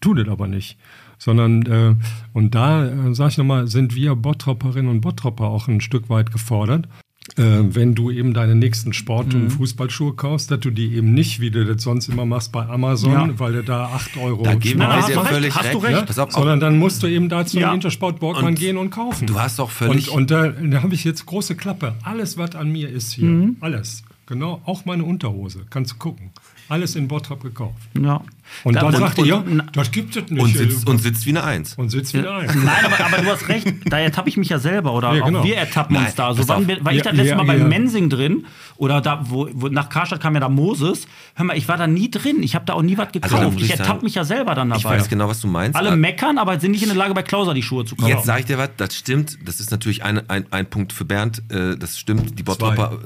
Tut es aber nicht. Sondern, äh, und da, äh, sag ich nochmal, sind wir Bottropperinnen und Bottropper auch ein Stück weit gefordert. Äh, wenn du eben deine nächsten Sport- Mhm. und Fußballschuhe kaufst, dass du die eben nicht, wie du das sonst immer machst bei Amazon, Ja. weil du da 8 Euro Da geben wir hast dir du recht, völlig hast du recht. recht. Pass auf, sondern dann musst du eben dazu Ja. im Intersport Borgmann Und gehen und kaufen. du hast doch völlig- Und, und da, da habe ich jetzt große Klappe. Alles, was an mir ist hier, Mhm. alles. Genau, auch meine Unterhose. Kannst du gucken. Alles in Bottrop gekauft. Ja. Und Da- dann und- sagt und- ihr, das gibt es nicht. Und sitzt, und sitzt wie eine Eins. und sitzt wieder ein. Nein, aber, aber du hast recht, da ertappe ich mich ja selber oder Ja, genau. auch wir ertappen Nein, uns da. Also pass wann, war ich Ja, das letzte ja, Mal bei ja. Mensing drin oder da, wo, wo nach Karstadt kam ja da Moses. Hör mal, ich war da nie drin. Ich habe da auch nie was Also gekauft. muss ich ich ertappe mich ja selber dann dabei. Ich weiß genau, was du meinst. Alle meckern, aber sind nicht in der Lage, bei Klauser die Schuhe zu kaufen. Jetzt sage ich dir was, das stimmt. Das ist natürlich ein, ein, ein Punkt für Bernd. Äh, das stimmt. Die Bottropper.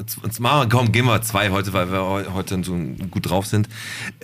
Komm, gehen wir zwei heute, weil wir heu- heute so gut drauf sind.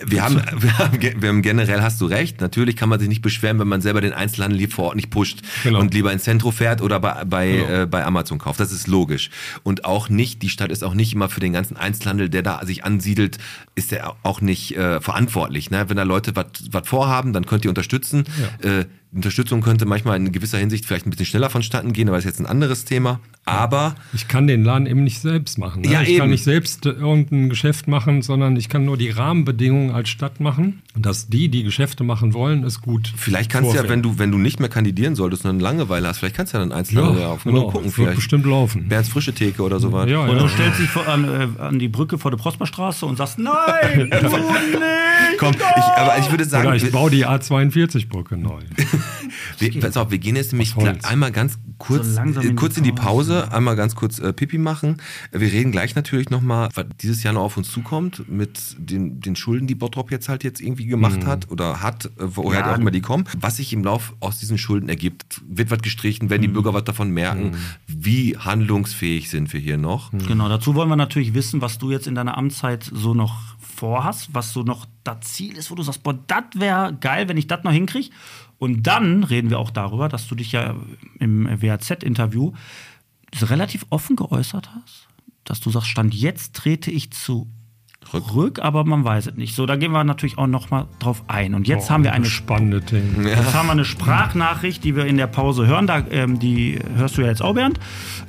Wir haben, wir haben generell hast du recht. Natürlich kann man sich nicht beschweren, wenn man selber den Einzelhandel hier vor Ort nicht pusht Genau. und lieber ins Zentrum fährt oder bei, bei, Genau. äh, bei Amazon kauft. Das ist logisch. Und auch nicht, die Stadt ist auch nicht immer für den ganzen Einzelhandel, der da sich ansiedelt, ist der auch nicht äh, verantwortlich. Ne? Wenn da Leute was vorhaben, dann könnt ihr unterstützen. Äh, Unterstützung könnte manchmal in gewisser Hinsicht vielleicht ein bisschen schneller vonstatten gehen, aber das ist jetzt ein anderes Thema. Aber Ich kann den Laden eben nicht selbst machen. Ne? Ja, ich eben. kann nicht selbst irgendein Geschäft machen, sondern ich kann nur die Rahmenbedingungen als Stadt machen. Und dass die, die Geschäfte machen wollen, ist gut. vielleicht kannst du ja, wenn du, wenn du nicht mehr kandidieren solltest, sondern Langeweile hast, vielleicht kannst du ja dann Einzelhandel Ja, auf genau. gucken. Es wird Vielleicht bestimmt laufen. Bernds frische Theke oder sowas. Ja, Oder ja. du stellst dich vor, an, äh, an die Brücke vor der Prosperstraße und sagst, nein, du nicht. Komm, ich, aber ich würde sagen, Oder ich baue die A42-Brücke neu. wir, pass auf, wir gehen jetzt nämlich einmal ganz kurz, So langsam äh, in die kurz in die Pause. Einmal ganz kurz äh, Pipi machen. Wir reden gleich natürlich nochmal, was dieses Jahr noch auf uns zukommt, mit den, den Schulden, die Bottrop jetzt halt jetzt irgendwie gemacht Mhm. hat oder hat, äh, woher Ja. auch immer die kommen. Was sich im Lauf aus diesen Schulden ergibt, wird was gestrichen, werden die Bürger was davon merken, wie handlungsfähig sind wir hier noch. Genau, dazu wollen wir natürlich wissen, was du jetzt in deiner Amtszeit so noch vorhast, was so noch das Ziel ist, wo du sagst, boah, das wäre geil, wenn ich das noch hinkriege. Und dann reden wir auch darüber, dass du dich ja im WAZ-Interview relativ offen geäußert hast, dass du sagst, Stand jetzt trete ich zu Rück, aber man weiß es nicht. So, da gehen wir natürlich auch noch mal drauf ein. Und jetzt Boah, haben wir eine spannende Themen. Jetzt haben wir eine Sprachnachricht, die wir in der Pause hören. Da, ähm, die hörst du ja jetzt auch, Bernd.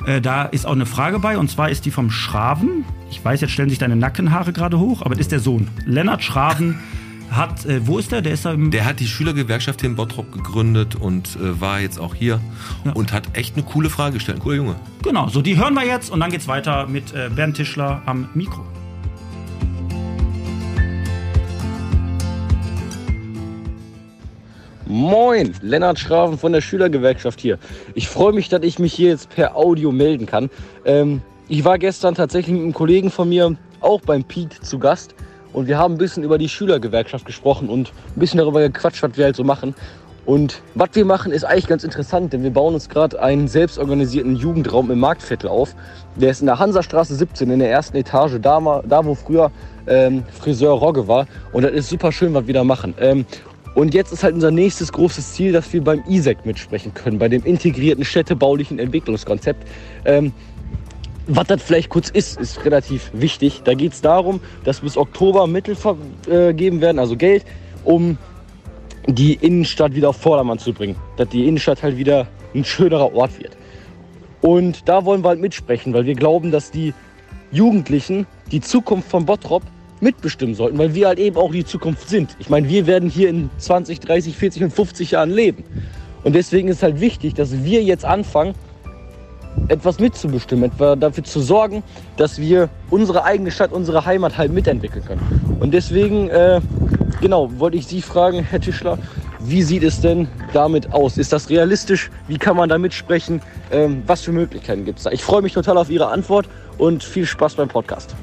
Äh, da ist auch eine Frage bei, und zwar ist die vom Schraven. Ich weiß, jetzt stellen sich deine Nackenhaare gerade hoch, aber das ist der Sohn. Lennart Schraven hat, äh, wo ist der? Der ist da im. Der hat die Schülergewerkschaft hier in Bottrop gegründet und äh, war jetzt auch hier und hat echt eine coole Frage gestellt. Ein cooler Junge. Genau, so die hören wir jetzt und dann geht's weiter mit äh, Bernd Tischler am Mikro. Moin, Lennart Schraven von der Schülergewerkschaft hier. Ich freue mich, dass ich mich hier jetzt per Audio melden kann. Ähm, ich war gestern tatsächlich mit einem Kollegen von mir auch beim Pete zu Gast und wir haben ein bisschen über die Schülergewerkschaft gesprochen und ein bisschen darüber gequatscht, was wir halt so machen. Und was wir machen, ist eigentlich ganz interessant, denn wir bauen uns gerade einen selbstorganisierten Jugendraum im Marktviertel auf. Der ist in der Hansastraße 17 in der ersten Etage, da, da wo früher ähm, Friseur Rogge war. Und das ist super schön, was wir da machen. Ähm, und jetzt ist halt unser nächstes großes Ziel, dass wir beim ISEC mitsprechen können, bei dem integrierten städtebaulichen Entwicklungskonzept. Ähm, was das vielleicht kurz ist, ist relativ wichtig. Da geht es darum, dass bis Oktober Mittel vergeben werden, also Geld, um die Innenstadt wieder auf Vordermann zu bringen. Dass die Innenstadt halt wieder ein schönerer Ort wird. Und da wollen wir halt mitsprechen, weil wir glauben, dass die Jugendlichen die Zukunft von Bottrop mitbestimmen sollten, weil wir halt eben auch die Zukunft sind. Ich meine, wir werden hier in 20, 30, 40 und 50 Jahren leben. Und deswegen ist halt wichtig, dass wir jetzt anfangen, etwas mitzubestimmen, etwa dafür zu sorgen, dass wir unsere eigene Stadt, unsere Heimat halt mitentwickeln können. Und deswegen, äh, genau, wollte ich Sie fragen, Herr Tischler, wie sieht es denn damit aus? Ist das realistisch? Wie kann man da mitsprechen? Ähm, was für Möglichkeiten gibt es da? Ich freue mich total auf Ihre Antwort und viel Spaß beim Podcast.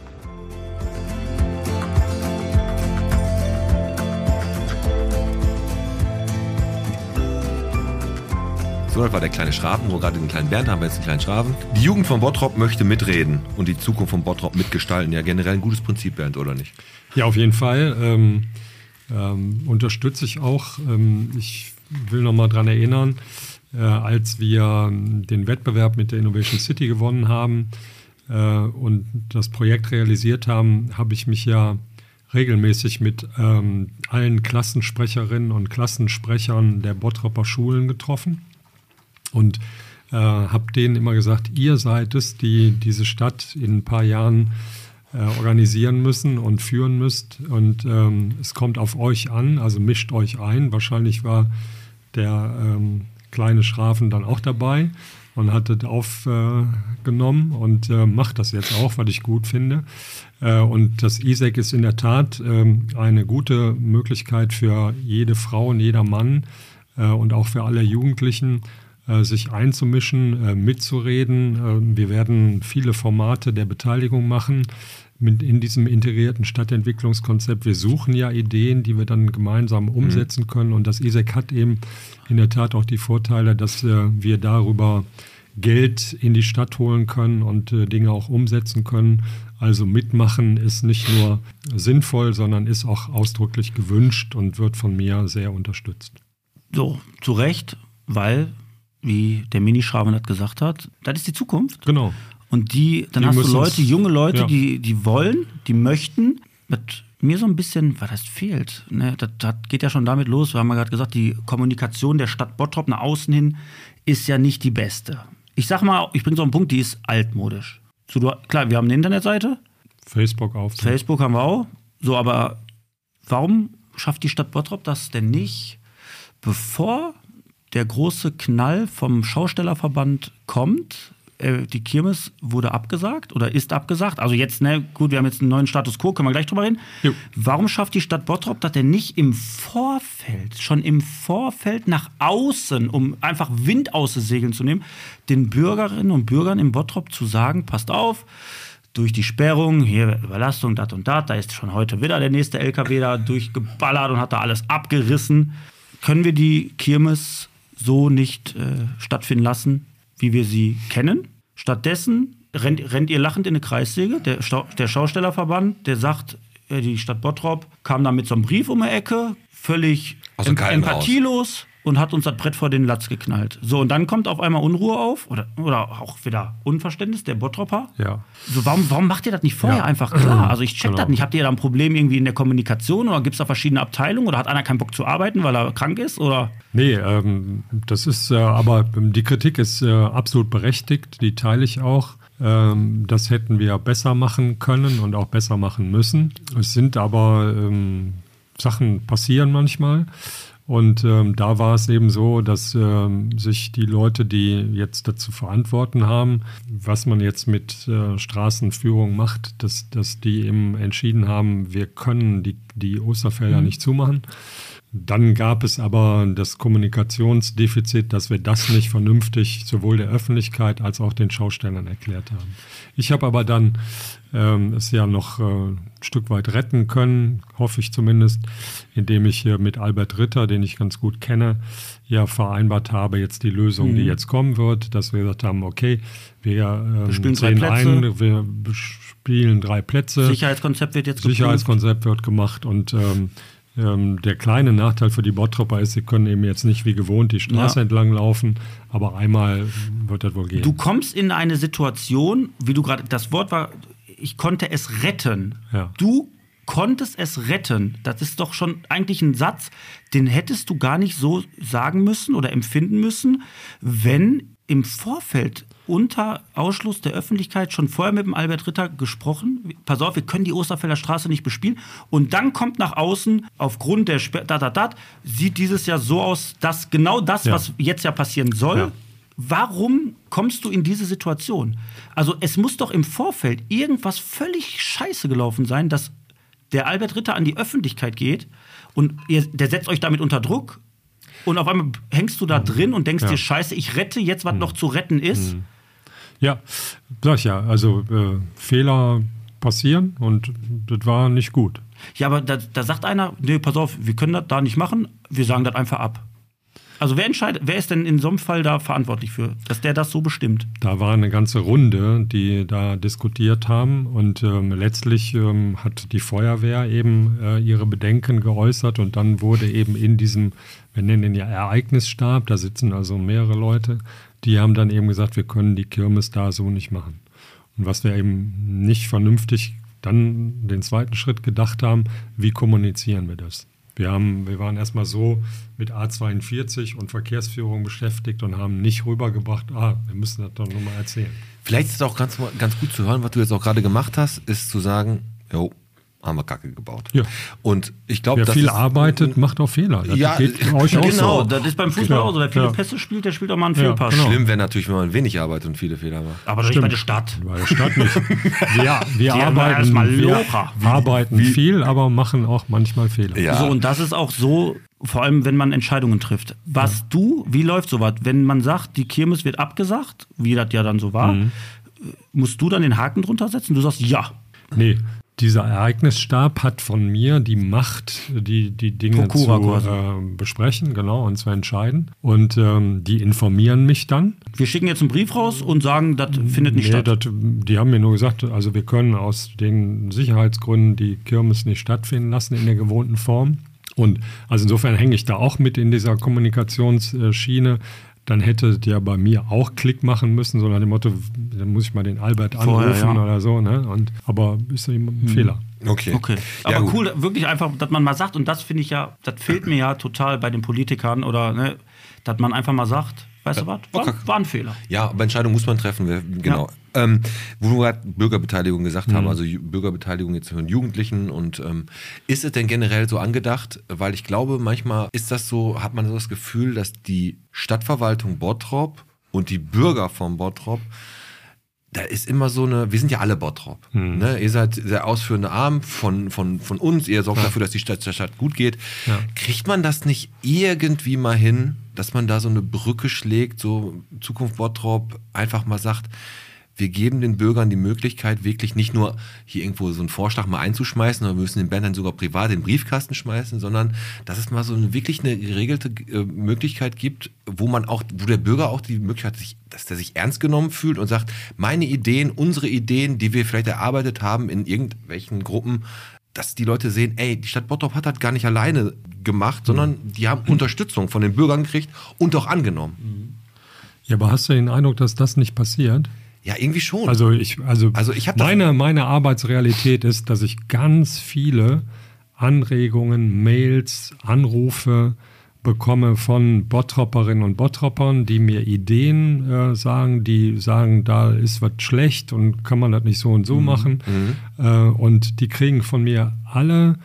Das war der kleine Schraven, wo wir gerade den kleinen Bernd haben, wir jetzt den kleinen Schraven. Die Jugend von Bottrop möchte mitreden und die Zukunft von Bottrop mitgestalten. Ja, generell ein gutes Prinzip, Bernd, oder nicht? Ja, auf jeden Fall. Ähm, ähm, unterstütze ich auch. Ähm, ich will noch mal dran erinnern, äh, als wir den Wettbewerb mit der Innovation City gewonnen haben äh, und das Projekt realisiert haben, habe ich mich ja regelmäßig mit ähm, allen Klassensprecherinnen und Klassensprechern der Bottroper Schulen getroffen und äh, habe denen immer gesagt, ihr seid es, die diese Stadt in ein paar Jahren äh, organisieren müssen und führen müsst. Und ähm, es kommt auf euch an, also mischt euch ein. Wahrscheinlich war der ähm, kleine Schrafen dann auch dabei und hat das aufgenommen und äh, macht das jetzt auch, was ich gut finde. Äh, und das ISEC ist in der Tat ähm, eine gute Möglichkeit für jede Frau und jeder Mann äh, und auch für alle Jugendlichen, äh, sich einzumischen, äh, mitzureden. Äh, wir werden viele Formate der Beteiligung machen in diesem integrierten Stadtentwicklungskonzept. Wir suchen ja Ideen, die wir dann gemeinsam umsetzen können. Und das ISEC hat eben in der Tat auch die Vorteile, dass äh, wir darüber Geld in die Stadt holen können und äh, Dinge auch umsetzen können. Also mitmachen ist nicht nur sinnvoll, sondern ist auch ausdrücklich gewünscht und wird von mir sehr unterstützt. So, zu Recht, weil, wie der Minischraben das gesagt hat, das ist die Zukunft. Genau. Und die, dann Die hast du Leute, junge Leute, ja. die, die wollen, die möchten. Was mir so ein bisschen, was heißt fehlt, ne? das, das geht ja schon damit los, wir haben ja gerade gesagt, die Kommunikation der Stadt Bottrop nach außen hin ist ja nicht die beste. Ich sag mal, ich bringe so einen Punkt, die ist altmodisch. So, du, klar, wir haben eine Internetseite, Facebook auf. Facebook haben wir auch. So, aber warum schafft die Stadt Bottrop das denn nicht, bevor der große Knall vom Schaustellerverband kommt? äh, Die Kirmes wurde abgesagt oder ist abgesagt. Also jetzt, ne, gut, wir haben jetzt einen neuen Status quo, können wir gleich drüber reden. Jo. Warum schafft die Stadt Bottrop das denn nicht im Vorfeld, schon im Vorfeld nach außen, um einfach Wind aus den Segeln zu nehmen, den Bürgerinnen und Bürgern in Bottrop zu sagen, passt auf, durch die Sperrung, hier Überlastung, dat und dat, da ist schon heute wieder der nächste LKW da durchgeballert und hat da alles abgerissen. Können wir die Kirmes so nicht äh, stattfinden lassen, wie wir sie kennen? Stattdessen rennt, rennt ihr lachend in eine Kreissäge. Der, Stau, der Schaustellerverband, der sagt, äh, die Stadt Bottrop kam da mit so einem Brief um die Ecke, völlig Aus dem em- Kalten raus. Und hat uns das Brett vor den Latz geknallt. So, und dann kommt auf einmal Unruhe auf oder, oder auch wieder Unverständnis der Bottropper. Ja. So, warum, warum macht ihr das nicht vorher Ja. einfach klar? Also ich check Genau. das nicht. Habt ihr da ein Problem irgendwie in der Kommunikation oder gibt es da verschiedene Abteilungen oder hat einer keinen Bock zu arbeiten, weil er krank ist? Oder Nee, ähm, das ist äh, aber ähm, die Kritik ist äh, absolut berechtigt, die teile ich auch. Ähm, das hätten wir besser machen können und auch besser machen müssen. Es sind aber ähm, Sachen passieren manchmal. Und ähm, da war es eben so, dass ähm, sich die Leute, die jetzt dazu verantworten haben, was man jetzt mit äh, Straßenführung macht, dass, dass die eben entschieden haben, wir können die, die Osterfelder nicht zumachen. Dann gab es aber das Kommunikationsdefizit, dass wir das nicht vernünftig sowohl der Öffentlichkeit als auch den Schaustellern erklärt haben. Ich habe aber dann ähm, es ja noch äh, ein Stück weit retten können, hoffe ich zumindest, indem ich hier mit Albert Ritter, den ich ganz gut kenne, ja vereinbart habe, jetzt die Lösung, die jetzt kommen wird, dass wir gesagt haben, okay, wir ähm, spielen drei sehen Plätze. ein, wir spielen drei Plätze. Sicherheitskonzept wird jetzt geprüft? Sicherheitskonzept wird gemacht und ähm, ähm, der kleine Nachteil für die Bottropper ist, sie können eben jetzt nicht wie gewohnt die Straße Ja. entlang laufen, aber einmal wird das wohl gehen. Du kommst in eine Situation, wie du gerade, das Wort war, ich konnte es retten. Ja. Du konntest es retten. Das ist doch schon eigentlich ein Satz, den hättest du gar nicht so sagen müssen oder empfinden müssen, wenn im Vorfeld unter Ausschluss der Öffentlichkeit schon vorher mit dem Albert Ritter gesprochen. Pass auf, wir können die Osterfelder Straße nicht bespielen. Und dann kommt nach außen, aufgrund der dat, dat, dat, sieht dieses Jahr so aus, dass genau das, Ja. was jetzt ja passieren soll, Ja. Warum kommst du in diese Situation? Also es muss doch im Vorfeld irgendwas völlig scheiße gelaufen sein, dass der Albert Ritter an die Öffentlichkeit geht und ihr, der setzt euch damit unter Druck und auf einmal hängst du da drin und denkst Ja. dir, scheiße, ich rette jetzt, was noch zu retten ist. ja, sag ja, also äh, Fehler passieren und das war nicht gut. Ja, aber da, da sagt einer, nee, pass auf, wir können das da nicht machen, wir sagen das einfach ab. Also wer entscheidet, wer ist denn in so einem Fall da verantwortlich für, dass der das so bestimmt? Da war eine ganze Runde, die da diskutiert haben und ähm, letztlich ähm, hat die Feuerwehr eben äh, ihre Bedenken geäußert und dann wurde eben in diesem, wir nennen den ja Ereignisstab, da sitzen also mehrere Leute, die haben dann eben gesagt, wir können die Kirmes da so nicht machen. Und was wir eben nicht vernünftig dann den zweiten Schritt gedacht haben, wie kommunizieren wir das? Wir, haben, wir waren erstmal so mit A42 und Verkehrsführung beschäftigt und haben nicht rübergebracht, ah, wir müssen das doch nochmal erzählen. Vielleicht ist es auch ganz, ganz gut zu hören, was du jetzt auch gerade gemacht hast, ist zu sagen, jo, haben wir Kacke gebaut. Ja. Und ich glaube, Wer das viel ist- arbeitet, macht auch Fehler. Das Ja, geht euch auch Genau, so. das ist beim Fußball Ja, auch so. Wer viele ja. Pässe spielt, der spielt auch mal einen Ja, Fehlpass. genau. Schlimm wäre natürlich, wenn man wenig arbeitet und viele Fehler macht. Aber doch nicht bei der Stadt. Bei der Stadt nicht. Wir, wir haben arbeiten, erstmal wir arbeiten viel, aber machen auch manchmal Fehler. Ja. So, und das ist auch so, vor allem wenn man Entscheidungen trifft. Was du, wie läuft sowas? Wenn man sagt, die Kirmes wird abgesagt, wie das ja dann so war, Mhm. musst du dann den Haken drunter setzen? Du sagst ja. Nee, dieser Ereignisstab hat von mir die Macht, die, die Dinge Prokura zu äh, besprechen, genau, und zu entscheiden. Und ähm, die informieren mich dann. Wir schicken jetzt einen Brief raus und sagen, das findet nicht Nee, statt. das, die haben mir nur gesagt, also wir können aus den Sicherheitsgründen die Kirmes nicht stattfinden lassen in der gewohnten Form. Und also insofern hänge ich da auch mit in dieser Kommunikationsschiene. Dann hätte der bei mir auch Klick machen müssen, so nach dem Motto, dann muss ich mal den Albert Vorher, anrufen ja. Hm. oder so. Ne? Und, aber ist eben ein Fehler. Okay. Okay. Ja, Aber gut. cool, wirklich einfach, dass man mal sagt, und das finde ich ja, das fehlt mir ja total bei den Politikern oder, ne, dass man einfach mal sagt, weißt du was, war, okay. war ein Fehler. Ja, aber Entscheidungen muss man treffen, genau. Ähm, wo wir gerade Bürgerbeteiligung gesagt Mhm. haben, also Bürgerbeteiligung jetzt von Jugendlichen und ähm, ist es denn generell so angedacht? Weil ich glaube, manchmal ist das so, hat man so das Gefühl, dass die Stadtverwaltung Bottrop und die Bürger von Bottrop da ist immer so eine, wir sind ja alle Bottrop. Ne? Ihr seid der ausführende Arm von, von, von uns, ihr sorgt dafür, dass die Stadt, der Stadt gut geht. Ja. Kriegt man das nicht irgendwie mal hin, dass man da so eine Brücke schlägt, so Zukunft Bottrop, einfach mal sagt, wir geben den Bürgern die Möglichkeit, wirklich nicht nur hier irgendwo so einen Vorschlag mal einzuschmeißen, oder wir müssen den Band dann sogar privat in den Briefkasten schmeißen, sondern dass es mal so eine wirklich eine geregelte äh, Möglichkeit gibt, wo man auch, wo der Bürger auch die Möglichkeit hat, dass der sich ernst genommen fühlt und sagt, meine Ideen, unsere Ideen, die wir vielleicht erarbeitet haben in irgendwelchen Gruppen, dass die Leute sehen, ey, die Stadt Bottrop hat das gar nicht alleine gemacht, sondern die haben Unterstützung von den Bürgern gekriegt und auch angenommen. Ja, aber hast du den Eindruck, dass das nicht passiert? Ja, irgendwie schon. Also ich, also, Also ich hab das- meine, meine Arbeitsrealität ist, dass ich ganz viele Anregungen, Mails, Anrufe bekomme von Bottropperinnen und Bottroppern, die mir Ideen äh, sagen, die sagen, da ist was schlecht und kann man das nicht so und so machen. Äh, und die kriegen von mir alle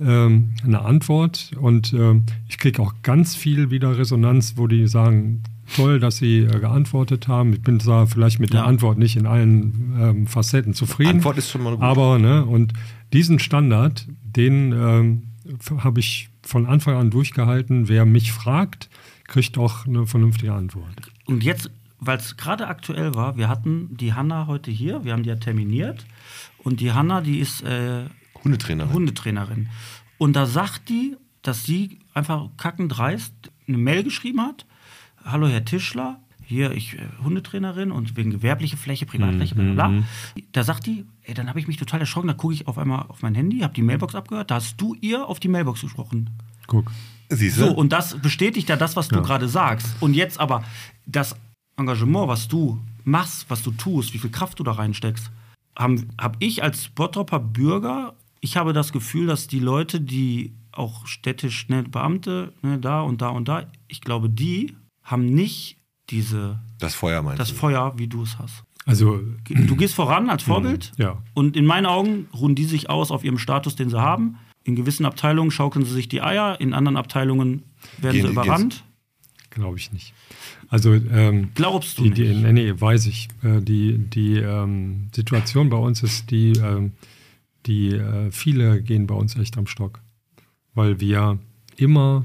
ähm, eine Antwort und ähm, ich kriege auch ganz viel wieder Resonanz, wo die sagen, toll, dass sie äh, geantwortet haben. Ich bin zwar vielleicht mit Ja. der Antwort nicht in allen ähm, Facetten zufrieden. Antwort ist schon mal gut. Aber, ne, und diesen Standard, den ähm, habe ich von Anfang an durchgehalten. Wer mich fragt, kriegt auch eine vernünftige Antwort. Und jetzt, weil es gerade aktuell war, wir hatten die Hanna heute hier, wir haben die ja terminiert. Und die Hanna, die ist äh, Hundetrainer. Hundetrainerin. Und da sagt die, dass sie einfach kackendreist eine Mail geschrieben hat. Hallo Herr Tischler, hier ich äh, Hundetrainerin und wegen gewerbliche Fläche, Privatfläche, bla bla bla. Da sagt die, ey, dann habe ich mich total erschrocken, da gucke ich auf einmal auf mein Handy, habe die Mailbox abgehört, da hast du ihr auf die Mailbox gesprochen. Guck. Siehst So, du? und das bestätigt ja das, was du gerade sagst. Und jetzt aber das Engagement, was du machst, was du tust, wie viel Kraft du da reinsteckst, habe hab ich als Bottropper Bürger, ich habe das Gefühl, dass die Leute, die auch städtisch, ne, Beamte, ne, da und da und da, ich glaube, die haben nicht diese, das Feuer meinst das du? Feuer, wie du es hast. Also, Du gehst voran als Vorbild ja. und in meinen Augen ruhen die sich aus auf ihrem Status, den sie haben. In gewissen Abteilungen schaukeln sie sich die Eier, in anderen Abteilungen werden Gehen- sie überrannt. glaube ich nicht. Also, ähm, Glaubst du die, nicht? nee, nee, weiß ich. Äh, die die ähm, Situation bei uns ist die, ähm, die äh, viele gehen bei uns echt am Stock. Weil wir immer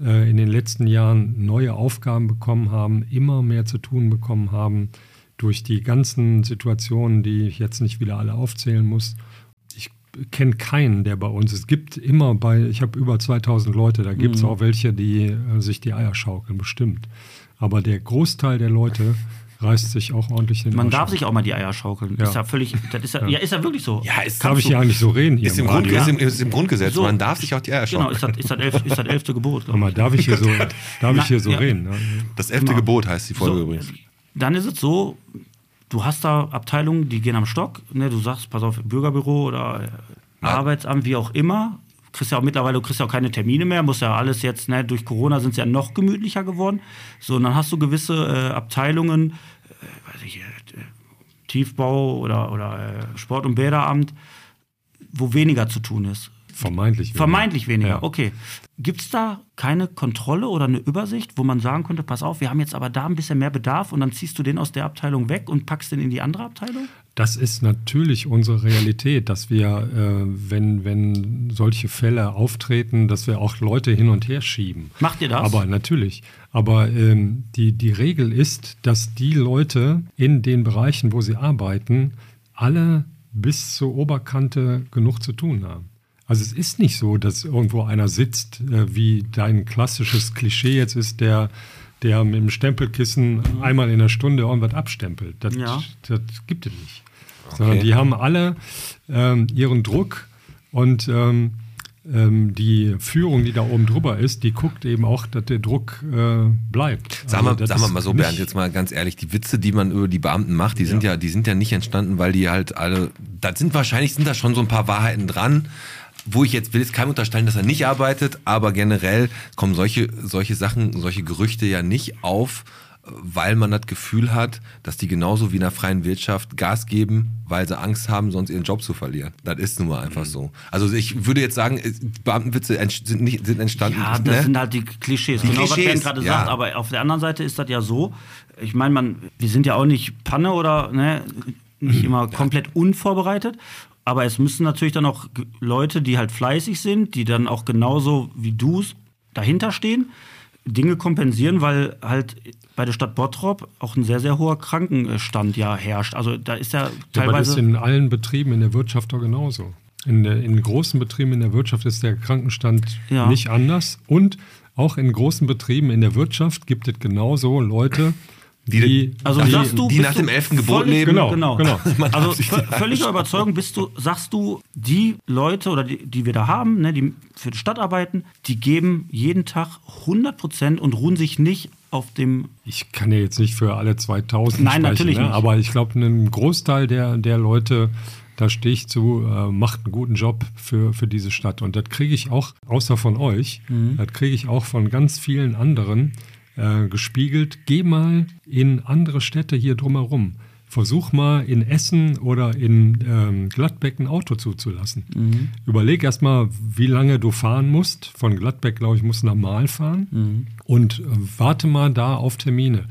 äh, in den letzten Jahren neue Aufgaben bekommen haben, immer mehr zu tun bekommen haben durch die ganzen Situationen, die ich jetzt nicht wieder alle aufzählen muss. Ich kenne keinen, der bei uns ist. Es gibt immer bei, ich habe über 2000 Leute, da gibt es auch welche, die äh, sich die Eier schaukeln, bestimmt. Aber der Großteil der Leute reißt sich auch ordentlich den Man Arsch darf auf. sich auch mal die Eier schaukeln. Ja. Ist ja völlig, das ist ja, ja. ist ja wirklich so. Ja, ist- Darf ich du. ja nicht so reden hier Ist im, im Grund, ist, im, ist im Grundgesetz. So. Man darf sich auch die Eier Genau, schauen. ist das, ist das, elf, ist das elfte Gebot. Aber darf ich hier so, darf Na, ich hier so ja. reden? Ne? Das elfte Genau. Gebot heißt die Folge So, übrigens. Dann ist es so, du hast da Abteilungen, die gehen am Stock. Ne, du sagst, pass auf, Bürgerbüro oder äh, Arbeitsamt, wie auch immer. Kriegst ja auch mittlerweile du kriegst ja auch keine Termine mehr, muss ja alles jetzt, ne, durch Corona sind es ja noch gemütlicher geworden. So, und dann hast du gewisse äh, Abteilungen, äh, weiß ich, äh, Tiefbau oder, oder äh, Sport- und Bäderamt, wo weniger zu tun ist. Vermeintlich. weniger. Vermeintlich weniger, Ja. okay. Gibt es da keine Kontrolle oder eine Übersicht, wo man sagen könnte, pass auf, wir haben jetzt aber da ein bisschen mehr Bedarf und dann ziehst du den aus der Abteilung weg und packst den in die andere Abteilung? Das ist natürlich unsere Realität, dass wir, äh, wenn, wenn solche Fälle auftreten, dass wir auch Leute hin und her schieben. Macht ihr das? Aber natürlich. Aber ähm, die, die Regel ist, dass die Leute in den Bereichen, wo sie arbeiten, alle bis zur Oberkante genug zu tun haben. Also es ist nicht so, dass irgendwo einer sitzt, äh, wie dein klassisches Klischee jetzt ist, der, der mit dem Stempelkissen einmal in der Stunde irgendwas abstempelt. Das, Ja. das gibt es nicht. Sondern die haben alle ähm, ihren Druck und ähm, ähm, die Führung, die da oben drüber ist, die guckt eben auch, dass der Druck äh, bleibt. Sagen wir, Also sagen wir mal so, Bernd, jetzt mal ganz ehrlich, die Witze, die man über die Beamten macht, die sind ja, die sind ja nicht entstanden, weil die halt alle, da sind wahrscheinlich sind da schon so ein paar Wahrheiten dran, wo ich jetzt will jetzt keinem unterstellen, dass er nicht arbeitet, aber generell kommen solche, solche Sachen, solche Gerüchte ja nicht auf, weil man das Gefühl hat, dass die genauso wie in der freien Wirtschaft Gas geben, weil sie Angst haben, sonst ihren Job zu verlieren. Das ist nun mal einfach so. Also ich würde jetzt sagen, Beamtenwitze sind, nicht, sind entstanden. Ja, das ne? sind halt die Klischees. Die genau, was Klischees, Ben gerade ja. sagt. Aber auf der anderen Seite ist das ja so. Ich meine, man, wir sind ja auch nicht Panne oder ne, Mhm. nicht immer komplett unvorbereitet. Aber es müssen natürlich dann auch Leute, die halt fleißig sind, die dann auch genauso wie du dahinter stehen, Dinge kompensieren, weil halt bei der Stadt Bottrop auch ein sehr, sehr hoher Krankenstand ja herrscht. Also da ist ja Ja, aber das teilweise. ist in allen Betrieben in der Wirtschaft doch genauso. In, der, in großen Betrieben in der Wirtschaft ist der Krankenstand Ja. nicht anders. Und auch in großen Betrieben in der Wirtschaft gibt es genauso Leute, die, Die- Also die, sagst du, die bist nach du dem elften Gebot völlig- leben? Genau, genau. genau. Also völliger Überzeugung bist du, sagst du, die Leute oder die, die wir da haben, ne, die für die Stadt arbeiten, die geben jeden Tag 100 Prozent und ruhen sich nicht auf dem. ich kann ja jetzt nicht für alle 2000 Nein, sprechen, natürlich ne? nicht. aber ich glaube, ein Großteil der, der Leute, da stehe ich zu, äh, macht einen guten Job für, für diese Stadt. Und das kriege ich auch, außer von euch, Mhm. das kriege ich auch von ganz vielen anderen äh, gespiegelt. Geh mal in andere Städte hier drumherum. Versuch mal in Essen oder in ähm, Gladbeck ein Auto zuzulassen. Mhm. Überleg erst mal, wie lange du fahren musst. Von Gladbeck, glaube ich, musst du nach Mahl fahren. Mhm. Und äh, warte mal da auf Termine.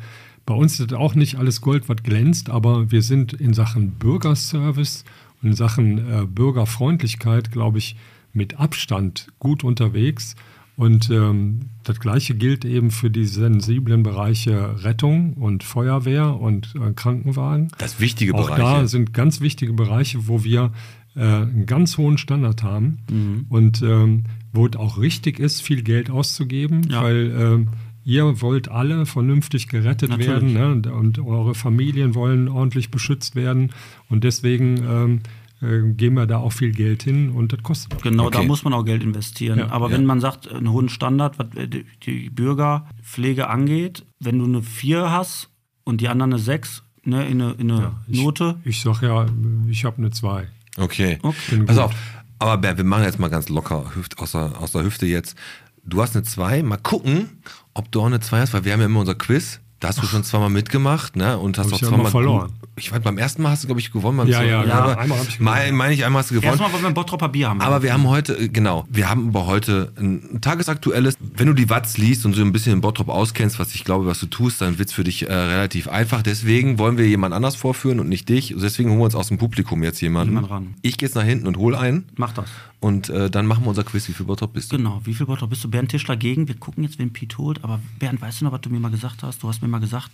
Bei uns ist auch nicht alles Gold, was glänzt, aber wir sind in Sachen Bürgerservice und in Sachen äh, Bürgerfreundlichkeit, glaube ich, mit Abstand gut unterwegs. Und ähm, das Gleiche gilt eben für die sensiblen Bereiche Rettung und Feuerwehr und äh, Krankenwagen. Das wichtige Auch Bereiche. da sind ganz wichtige Bereiche, wo wir äh, einen ganz hohen Standard haben Mhm. und ähm, wo es auch richtig ist, viel Geld auszugeben, Ja. weil ähm, ihr wollt alle vernünftig gerettet Natürlich. werden ne? und, eure Familien wollen ordentlich beschützt werden und deswegen ähm, äh, geben wir da auch viel Geld hin und das kostet. Genau, da Okay. muss man auch Geld investieren. Ja, Aber ja. wenn man sagt, einen hohen Standard, was äh, die- Bürgerpflege angeht, wenn du eine 4 hast und die anderen eine 6, ne, in eine, in eine Ich, Note. Ich sag ja, ich habe eine 2. Okay. Bin Pass auf. Aber Bernd, wir machen jetzt mal ganz locker Hüft, aus, der, aus der Hüfte jetzt. Du hast eine 2. Mal gucken, ob du auch eine 2 hast, weil wir haben ja immer unser Quiz. Da hast du schon zweimal mitgemacht, ne? Und hast Hab auch ich ja zweimal immer verloren. Ich weiß, beim ersten Mal hast du, glaube ich, gewonnen. beim Ja, ja, Mal. genau. Aber Einmal hab ich gewonnen. Meine mein ich, einmal hast du gewonnen. Erstmal, weil wir ein Bottropper Bier haben. Aber wir haben heute, äh, genau, wir haben aber heute ein tagesaktuelles. Wenn du die Watts liest und so ein bisschen in Bottrop auskennst, was ich glaube, was du tust, dann wird's für dich äh, relativ einfach. Deswegen wollen wir jemand anders vorführen und nicht dich. Deswegen holen wir uns aus dem Publikum jetzt jemanden. Jemand ran. Ich gehe jetzt nach hinten und hole einen. Mach das. Und äh, dann machen wir unser Quiz. Wie viel Bottrop bist du? Genau, wie viel Bottrop bist du? Bernd Tischler gegen. Wir gucken jetzt, wen Piet holt. Aber Bernd, weißt du noch, was du mir mal gesagt hast? Du hast mir mal gesagt,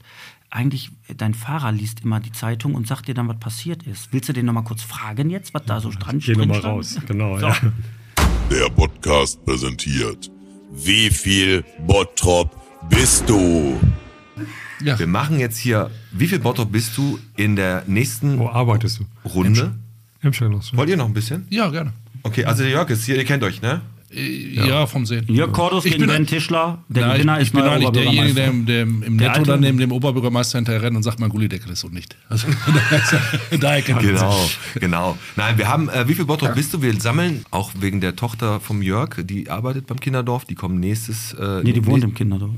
eigentlich, dein Fahrer liest immer die Zeitung und sagt dir dann, was passiert ist. Willst du den noch mal kurz fragen jetzt, was da so dran Geh nochmal raus. Genau, So. ja. Der Podcast präsentiert. Wie viel Bottrop bist du? Wir machen jetzt hier, wie viel Bottrop bist du in der nächsten Wo arbeitest du? Runde? Hemmscheinos. Wollt ihr noch ein bisschen? Ja, gerne. Okay, also Jörg ist hier, ihr kennt euch, ne? Ja, vom Sehen. Jörg Kordus Ich gegen bin- Bernd Tischler. Der Nein, Gewinner ich, ist ich bin neuer eigentlich derjenige, der, Oberbürgermeister. der im Der Netto dann neben dem Oberbürgermeister hinterher rennt und sagt, mein Gullideckel ist und nicht. Also daher kennt man Genau, genau. Nein, wir haben, äh, wie viel Bottrop bist du? Wir sammeln, auch wegen der Tochter vom Jörg, die arbeitet beim Kinderdorf, die kommen nächstes. Äh, Nee, die wohnt im Kinderdorf.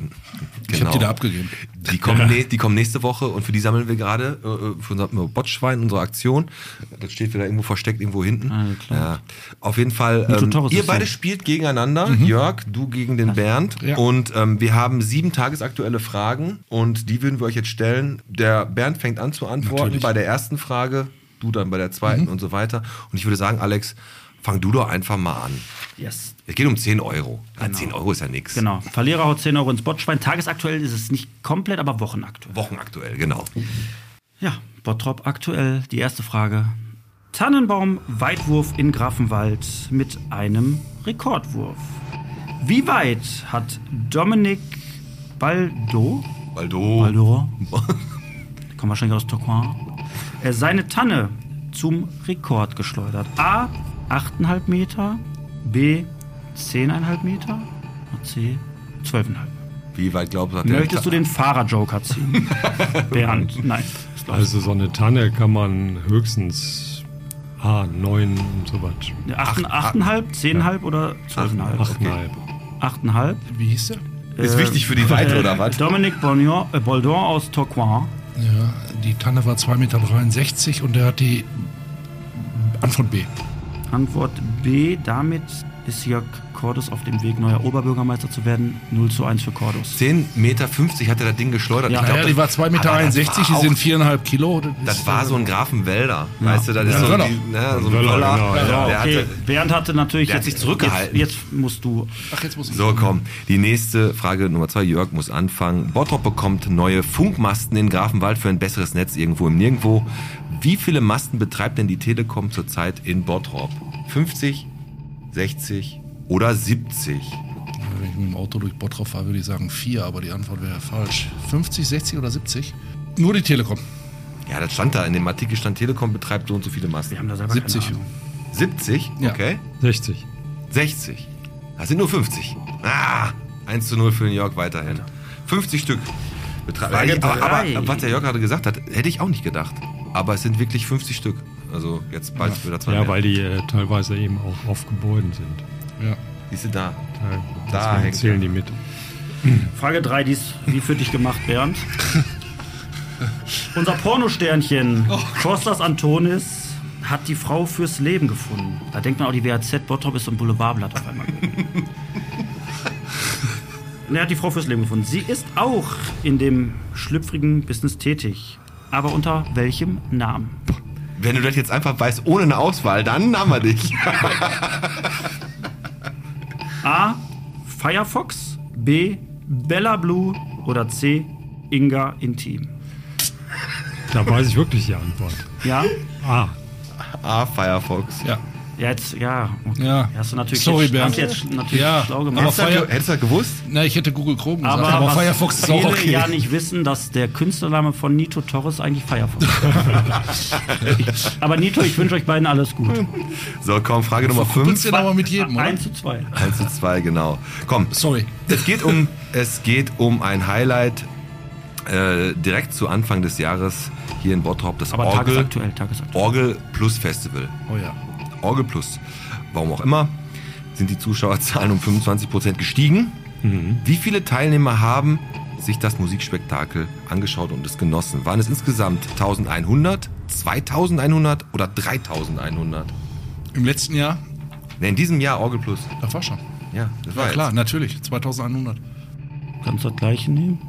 Ich habe die da abgegeben. Die kommen, ne, die kommen nächste Woche und für die sammeln wir gerade äh, für unser Botschwein, unsere Aktion. Das steht wieder irgendwo versteckt, irgendwo hinten. Ah, klar. Ja. Auf jeden Fall, ähm, ihr ist beide so. spielt gegeneinander. Jörg, du gegen den Bernd. Ja. Und ähm, wir haben sieben tagesaktuelle Fragen und die würden wir euch jetzt stellen. Der Bernd fängt an zu antworten Natürlich. bei der ersten Frage, du dann bei der zweiten und so weiter. Und ich würde sagen, Alex, fang du doch einfach mal an. Yes. Es geht um 10 Euro. Ja, 10 Euro ist ja nichts. Genau. Verlierer haut 10 Euro ins Botschwein. Tagesaktuell ist es nicht komplett, aber wochenaktuell. Wochenaktuell, genau. Ja, Bottrop aktuell. Die erste Frage. Tannenbaum Weitwurf in Grafenwald mit einem Rekordwurf. Wie weit hat Dominik Baldo, Baldo. Baldo, kommt wahrscheinlich aus Toquin, seine Tanne zum Rekord geschleudert? A. 8,5 Meter, B. 10,5 Meter, C. 12,5. Wie weit glaubst du, hat der Möchtest du den Fahrer-Joker ziehen? Bernd, nein. Also so eine Tanne kann man höchstens ah, 9 und so was. Acht- 8,5, 10,5 oder 12,5? 8,5. 8,5. Wie hieß der? Ist wichtig für die Weite, oder was? Dominic Bollion, äh, Boldon aus Tourcoing. Ja, die Tanne war 2,63 Meter und der hat die Antwort B. Antwort B. Damit ist Jörg Cordus auf dem Weg, neuer Oberbürgermeister zu werden. 0 zu 1 für Cordus. 10,50 Meter hat er das Ding geschleudert. Ja, Ich glaub, Ja, die war das- 2,61 Meter, aber das war die sind 4,5 Kilo. Das, Das ist, war so ein Grafenwälder. Weißt du, das ist Ja, so, Wöller. die, ne, so ein Wöller, genau, ja. Okay. hatte, Bernd hatte natürlich der hat jetzt, sich zurückgehalten. Jetzt, jetzt musst du. Ach, jetzt muss ich. so, komm. Die nächste Frage Nummer zwei. Jörg muss anfangen. Bottrop bekommt neue Funkmasten in Grafenwald für ein besseres Netz irgendwo im Nirgendwo. Wie viele Masten betreibt denn die Telekom zurzeit in Bottrop? 50, 60 oder 70? Wenn ich mit dem Auto durch Bottrop fahre, würde ich sagen 4, aber die Antwort wäre falsch. 50, 60 oder 70? Nur die Telekom. Ja, das stand da. In dem Artikel stand Telekom betreibt so und so viele Masten. Wir haben da selber 70. keine Ahnung. 70? Ja. Okay. 60. 60. Das sind nur 50. Ah, 1 zu 0 für den Jörg weiterhin. 50 Stück. Betra Frage aber, drei. aber was der Jörg gerade gesagt hat, hätte ich auch nicht gedacht. Aber es sind wirklich 50 Stück. Also jetzt bald wieder zwei Ja, mehr. weil die äh, teilweise eben auch auf Gebäuden sind. Ja. Siehst du da? Da, Da hängt zählen die mit. Frage 3, die ist wie für dich gemacht, Bernd. Unser Pornosternchen, Kostas Antonis, hat die Frau fürs Leben gefunden. Da denkt man auch, die WAZ Bottrop ist so ein Boulevardblatt auf einmal. Und er hat die Frau fürs Leben gefunden. Sie ist auch in dem schlüpfrigen Business tätig. Aber unter welchem Namen? Wenn du das jetzt einfach weißt, ohne eine Auswahl, dann haben wir dich. A. Firefox, B. Bella Blue oder C. Inga Intim. Da weiß ich wirklich die Antwort. Ja? Ah, ah, Firefox. Ja. Ja, jetzt, ja. Okay. Ja. Hast du natürlich Sorry, jetzt, Bernd. hast jetzt natürlich Ja, schlau aber gemacht. Hättest du Fire- hättest du das gewusst? Na, ich hätte Google Chrome gesagt, aber, aber, was Firefox ist auch okay. ja nicht wissen, dass der Künstlername von Nito Torres eigentlich Firefox ist. Aber Nito, ich wünsche euch beiden alles gut. So, komm, Frage Nummer Kuppelst 5. du aber mit jedem, oder? 1 zu 2. 1 zu 2, genau. Komm, Sorry. Es geht um, es geht um ein Highlight äh, direkt zu Anfang des Jahres hier in Bottrop, das Aber Orgel, tagesaktuell, tagesaktuell. Orgel Plus Festival. Oh ja. Orgel Plus. Warum auch immer, sind die Zuschauerzahlen um 25% gestiegen. Wie viele Teilnehmer haben sich das Musikspektakel angeschaut und es genossen? Waren es insgesamt 1100, 2100 oder 3100? Im letzten Jahr, Ne, in diesem Jahr Orgel Plus. das war schon. Ja, das war Ja, klar, jetzt. natürlich. 2100. Kannst du das gleiche nehmen?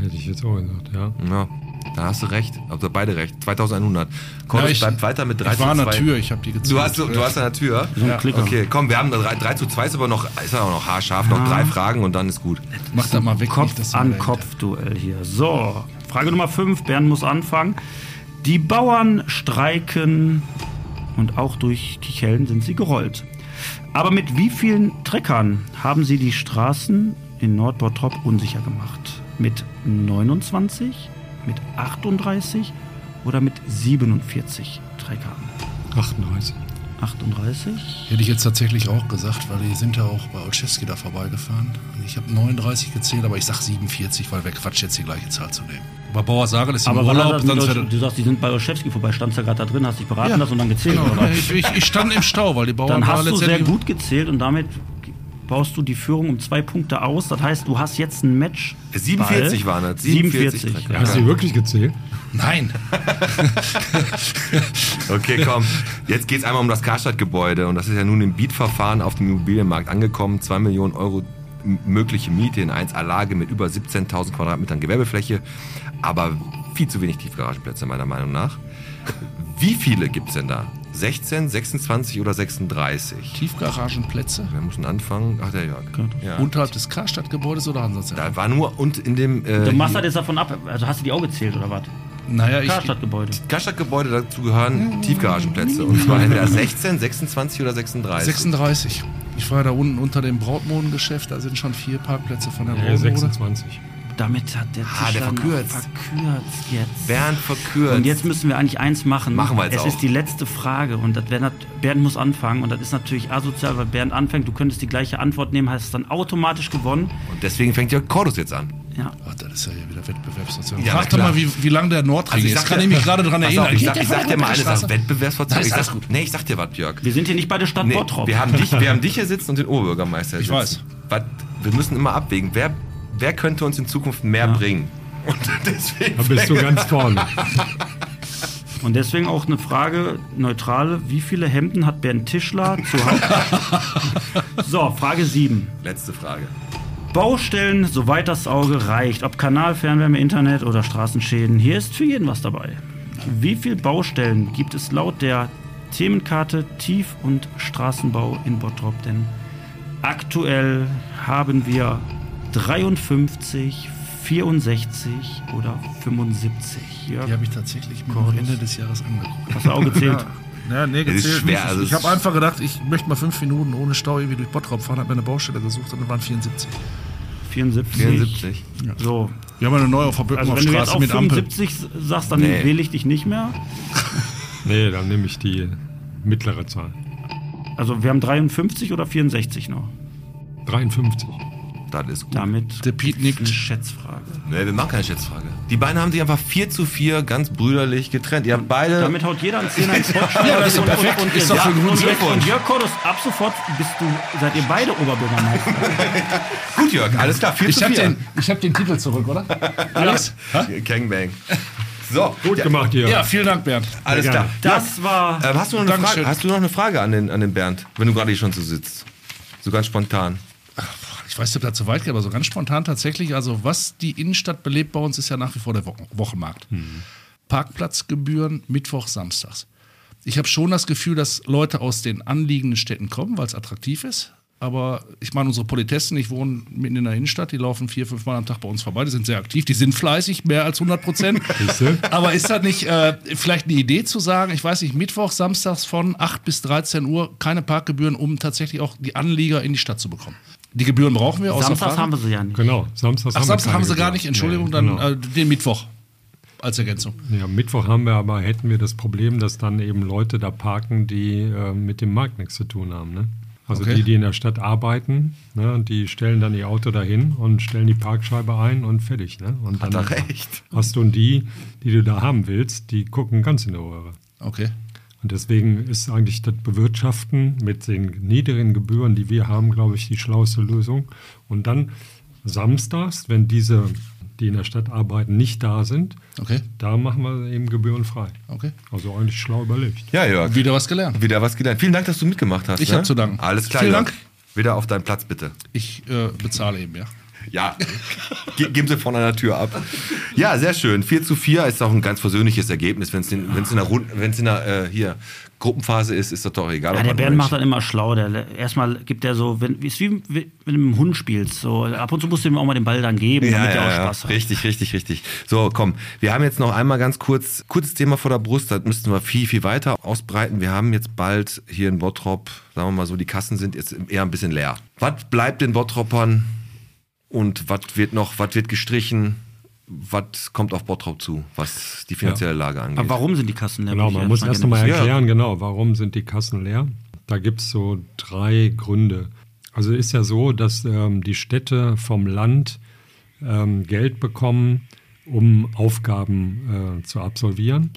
hätte ich jetzt auch gesagt, ja. Ja, da hast du recht. Also beide recht. 2100. Cordus Ja, ich- bleibt weiter mit 3 Ich war zu an 2. der Tür, ich habe die gezählt. Du hast, du hast an der Tür. So ein Klicker. Okay, komm, wir haben 3, 3 zu 2 ist aber noch, ist aber noch haarscharf, noch drei Fragen und dann ist gut. Mach das mal weg. Kopf nicht, an mir dahinter- Kopf Duell hier. So, Frage Nummer 5, Bernd muss anfangen. Die Bauern streiken und auch durch Kicheln sind sie gerollt. Aber mit wie vielen Treckern haben sie die Straßen in Nordbottrop unsicher gemacht? Mit 29, mit 38 oder mit 47 Treckern? 38. 38? Hätte ich jetzt tatsächlich auch gesagt, weil die sind ja auch bei Olszewski da vorbeigefahren. Ich habe 39 gezählt, aber ich sag 47, weil wer Quatsch jetzt die gleiche Zahl zu nehmen. Aber Bauer Sagel ist im Aber Urlaub, das euch, du sagst, die sind bei Olszewski vorbei, standst ja gerade da drin, hast dich beraten Ja. lassen und dann gezählt, Genau, oder? ich, ich, ich stand im Stau, weil die Bauern Dann hast du sehr gut gezählt und damit baust du die Führung um zwei Punkte aus. Das heißt, du hast jetzt ein Match. 47 waren das. 47. 47. ja. Hast du wirklich gezählt? Nein. Okay, komm. Jetzt geht es einmal um das Karstadt-Gebäude und das ist ja nun im Bietverfahren auf dem Immobilienmarkt angekommen. 2 Millionen Euro mögliche Miete in 1A-Lage mit über 17.000 Quadratmetern Gewerbefläche, aber viel zu wenig Tiefgaragenplätze meiner Meinung nach. Wie viele gibt es denn da? 16, 26 oder 36? Tiefgaragenplätze Wir müssen anfangen. Ach, der Jörg. Ja. unterhalb des Karstadtgebäudes oder Hansa Da war nur und in dem äh, Du machst das jetzt davon ab. Also hast du die auch gezählt oder was? Naja, ich, Karstadtgebäude. Karstadtgebäude dazu gehören Tiefgaragenplätze. Und zwar in der 16, 26 oder 36. 36. Ich war da unten unter dem Brautmodengeschäft, da sind schon vier Parkplätze von der Ja, Brautmode. 26. Damit hat der Ah, der verkürzt. verkürzt jetzt. Bernd verkürzt. Und jetzt müssen wir eigentlich eins machen. Machen wir jetzt Es auch. ist die letzte Frage und das wär Bernd muss anfangen und das ist natürlich asozial, weil Bernd anfängt. Du könntest die gleiche Antwort nehmen, hast dann automatisch gewonnen. Und deswegen fängt Jörg Cordus jetzt an. Ja. Ach, das ist ja hier wieder Wettbewerbsverzerrung. Ja, Frag doch mal, wie, wie lang der Nordring ist. sag kann ich mich gerade daran erinnern. Auf, ich sag, ich sag dir mal alles, das Straße? Wettbewerbsverzerrung. Ist Ich alles sag, gut. nee, ich sag dir was, Jörg. Wir sind hier nicht bei der Stadt Nee, Bottrop. wir, haben dich, wir haben dich hier sitzen und den Oberbürgermeister hier Ich sitzen. Was, wir müssen immer abwägen, wer, wer könnte uns in Zukunft mehr bringen. Und deswegen Da bist du ganz vorne. Und deswegen auch eine Frage, neutrale. Wie viele Hemden hat Bernd Tischler zu Hause? so, Frage 7. Letzte Frage. Baustellen, soweit das Auge reicht. Ob Kanal, Fernwärme, Internet oder Straßenschäden. Hier ist für jeden was dabei. Wie viele Baustellen gibt es laut der Themenkarte Tief- und Straßenbau in Bottrop? Denn aktuell haben wir 53, 64 oder 75. Jörg, Die habe ich tatsächlich mir am Ende des Jahres angeguckt. hast du auch gezählt? Ja, nee, ist gezählt schwer, nicht. also ich habe ist- einfach gedacht, ich möchte mal fünf Minuten ohne Stau irgendwie durch Bottrop fahren, habe mir eine Baustelle gesucht und es waren 74. 74. 74. So, Wir haben eine neue auf der also wenn du jetzt Böckenhofstraße auf mit Ampel. 75 sagst, dann Nee. wähle ich dich nicht mehr. Nee, dann nehme ich die mittlere Zahl. Also wir haben 53 oder 64 noch. 53. Das ist gut. Damit Der Piet nickt. eine Schätzfrage. Nee, wir machen keine Schätzfrage. Die beiden haben sich einfach 4 zu 4 ganz brüderlich getrennt. Ihr habt beide. Damit haut jeder einen Zehner ins Potschwein. Ja, das ist perfekt. Und, und, Ist doch ja, für einen guten und, Glückwunsch. und Jörg Kordus, ab sofort bist du, seid ihr beide Oberbürgermeister. gut, Jörg, alles klar. 4 Ich zu habe 4. den, ich hab den Titel zurück, oder? Alex? Gangbang. So, Gut ja, gemacht, Jörg. Ja, vielen Dank, Bernd. alles klar. Das war. Ähm, hast, du noch eine Dankeschön. Frage, hast du noch eine Frage an den, an den Bernd, wenn du gerade hier schon so sitzt? So ganz spontan. Ich weiß nicht, ob das zu weit geht, aber so ganz spontan tatsächlich. Also, was die Innenstadt belebt bei uns, ist ja nach wie vor der Wo Wochenmarkt. Parkplatzgebühren Mittwoch, Samstags. Ich habe schon das Gefühl, dass Leute aus den anliegenden Städten kommen, weil es attraktiv ist. Aber ich meine, unsere Politessen, ich wohne mitten in der Innenstadt, die laufen vier, fünf Mal am Tag bei uns vorbei, die sind sehr aktiv, die sind fleißig, mehr als 100 Prozent. Aber ist das nicht äh, vielleicht eine Idee zu sagen, ich weiß nicht, Mittwoch, Samstags von 8 bis 13 Uhr keine Parkgebühren, um tatsächlich auch die Anlieger in die Stadt zu bekommen? Die Gebühren brauchen wir, Samstags haben wir sie ja nicht. Genau, Samstags Ach, haben wir Samstag haben sie gar nicht, Entschuldigung, Nee, dann genau. äh, den Mittwoch als Ergänzung. Ja, Mittwoch haben wir aber, hätten wir das Problem, dass dann eben Leute da parken, die äh, mit dem Markt nichts zu tun haben. Ne? Also Okay. die, die in der Stadt arbeiten, ne, die stellen dann ihr Auto dahin und stellen die Parkscheibe ein und fertig. Ne? Und Hat dann er recht. hast du und die, die du da haben willst, die gucken ganz in die Röhre. Okay. Und deswegen ist eigentlich das Bewirtschaften mit den niedrigen Gebühren, die wir haben, glaube ich, die schlauste Lösung. Und dann samstags, wenn diese, die in der Stadt arbeiten, nicht da sind, Okay. da machen wir eben gebührenfrei. Okay. Also eigentlich schlau überlegt. Ja, Jörg. Wieder was gelernt. Wieder was gelernt. Vielen Dank, dass du mitgemacht hast. Ich ne? hab zu danken. Alles klar, Vielen Jörg. Dank. Wieder auf deinen Platz, bitte. Ich äh, bezahle eben, ja. Ja, Ge geben Sie von einer Tür ab. Ja, sehr schön. 4 zu 4 ist auch ein ganz versöhnliches Ergebnis. Wenn es in, wenn's in der, Rund- wenn's in der äh, hier, Gruppenphase ist, ist das doch egal. Ja, der Bernd macht dann immer schlau. Der, erstmal gibt er so, wenn, ist wie, wenn du mit einem Hund spielst. So, ab und zu musst du ihm auch mal den Ball dann geben, Ja, damit ja, er auch. Spaß hat. Richtig, richtig, richtig. So, komm. Wir haben jetzt noch einmal ganz kurz, kurzes Thema vor der Brust. Das müssten wir viel, viel weiter ausbreiten. Wir haben jetzt bald hier in Bottrop, sagen wir mal so, die Kassen sind jetzt eher ein bisschen leer. Was bleibt den Bottropern und was wird noch, was wird gestrichen? Was kommt auf Bottrop zu, was die finanzielle Lage angeht? Aber warum sind die Kassen leer? Genau, man muss erst erst mal nochmal gerne Ja. erklären, genau, warum sind die Kassen leer. Da gibt es so drei Gründe. Also ist ja so, dass ähm, die Städte vom Land ähm, Geld bekommen, um Aufgaben äh, zu absolvieren.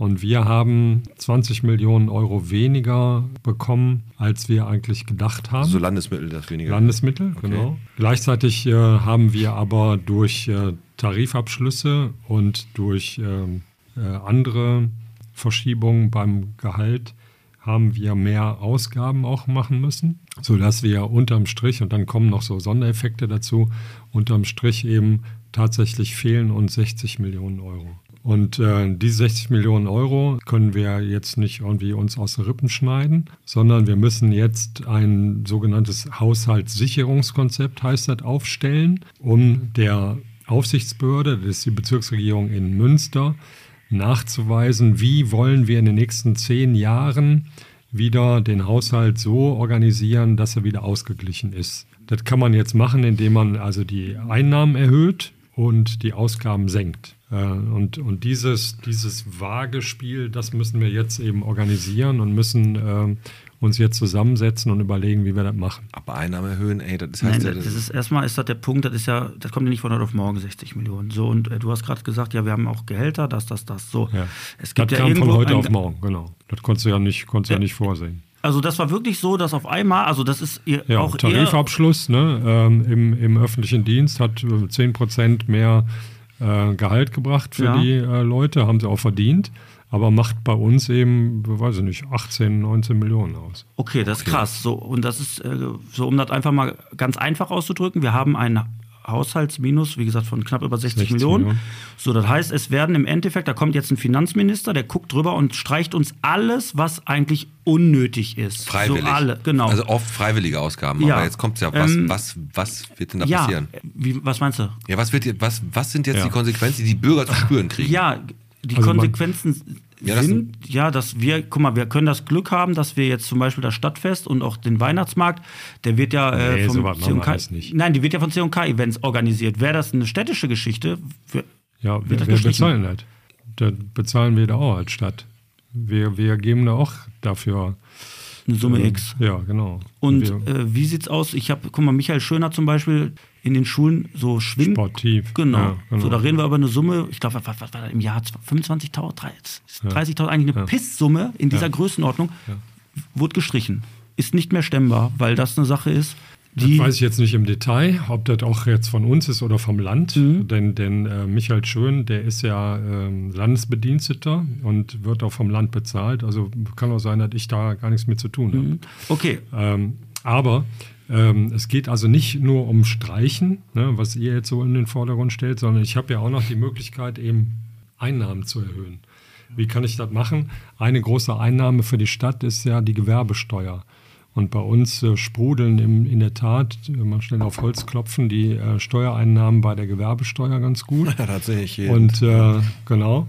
Und wir haben 20 Millionen Euro weniger bekommen, als wir eigentlich gedacht haben. So Landesmittel, das weniger. Landesmittel, genau. Gleichzeitig äh, haben wir aber durch äh, Tarifabschlüsse und durch ähm, äh, andere Verschiebungen beim Gehalt haben wir mehr Ausgaben auch machen müssen, sodass wir unterm Strich, und dann kommen noch so Sondereffekte dazu, unterm Strich eben tatsächlich fehlen uns 60 Millionen Euro. Und äh, diese 60 Millionen Euro können wir jetzt nicht irgendwie uns aus den Rippen schneiden, sondern wir müssen jetzt ein sogenanntes Haushaltssicherungskonzept, heißt das, aufstellen, um der Aufsichtsbehörde, das ist die Bezirksregierung in Münster, nachzuweisen, wie wollen wir in den nächsten zehn Jahren wieder den Haushalt so organisieren, dass er wieder ausgeglichen ist. Das kann man jetzt machen, indem man also die Einnahmen erhöht und die Ausgaben senkt. Äh, Und, und dieses, dieses vage Spiel, das müssen wir jetzt eben organisieren und müssen äh, uns jetzt zusammensetzen und überlegen, wie wir das machen. Aber Einnahmen erhöhen, ey, das heißt Nein, ja, das ist erstmal ist das der Punkt, das ist ja, das kommt ja nicht von heute auf morgen 60 Millionen. So, und äh, du hast gerade gesagt, ja, wir haben auch Gehälter, das, das, das. So. Ja. Es Das gibt ja kam irgendwo von heute auf morgen, genau. Das konntest du ja nicht, konntest du ja. Ja. nicht vorsehen. Also das war wirklich so, dass auf einmal, also das ist ihr Ja, auch eher, Tarifabschluss ne, ähm, im, im öffentlichen Dienst hat äh, 10% mehr äh, Gehalt gebracht für Ja. die äh, Leute, haben sie auch verdient, aber macht bei uns eben, weiß ich nicht, 18, 19 Millionen aus. Okay, das ist krass. So, und das ist, äh, so um das einfach mal ganz einfach auszudrücken, wir haben einen Haushaltsminus, wie gesagt, von knapp über 60, 60 Millionen. Millionen. So, das heißt, es werden im Endeffekt, da kommt jetzt ein Finanzminister, der guckt drüber und streicht uns alles, was eigentlich unnötig ist. freiwillig. So alle, genau. Also oft freiwillige Ausgaben. Ja. Aber jetzt kommt ja, was, Ähm, was, was wird denn da ja, passieren? wie, was meinst du? Ja, was, wird, jetzt- was, was sind jetzt Ja. die Konsequenzen, die die Bürger zu spüren kriegen? Ja, die Also man- Konsequenzen Ja, das sind, ja, dass wir, guck mal, wir können das Glück haben, dass wir jetzt zum Beispiel das Stadtfest und auch den Weihnachtsmarkt, der wird ja äh, Nee, vom C&K. Nein, die wird ja von C&K-Events organisiert. Wäre das eine städtische Geschichte? Wir, Ja, wir, das wir bezahlen das. Das bezahlen wir da auch als Stadt. Wir, wir geben da auch dafür. eine Summe äh, X. Ja, genau. Und wir, äh, wie sieht's aus? Ich habe, guck mal, Michael Schöner zum Beispiel in den Schulen so schwimmt. Sportiv. Genau. Ja, genau. So, da reden wir über eine Summe, ich glaube, was, was, war das im Jahr? 25.000, 30.000, eigentlich eine Ja. Pisssumme in dieser Ja. Größenordnung, wurde gestrichen. Ist nicht mehr stemmbar, weil das eine Sache ist, die. das weiß ich jetzt nicht im Detail, ob das auch jetzt von uns ist oder vom Land. Mhm. Denn, denn äh, Michael Schön, der ist ja ähm, Landesbediensteter und wird auch vom Land bezahlt. Also kann auch sein, dass ich da gar nichts mit zu tun habe. okay, Ähm, aber ähm, es geht also nicht nur um Streichen, ne, was ihr jetzt so in den Vordergrund stellt, sondern ich habe ja auch noch die Möglichkeit, eben Einnahmen zu erhöhen. Wie kann ich das machen? Eine große Einnahme für die Stadt ist ja die Gewerbesteuer. Und bei uns äh, sprudeln im, in der Tat, äh, man schnell auf Holz klopfen, die äh, Steuereinnahmen bei der Gewerbesteuer ganz gut. Ja, tatsächlich. Und äh, genau.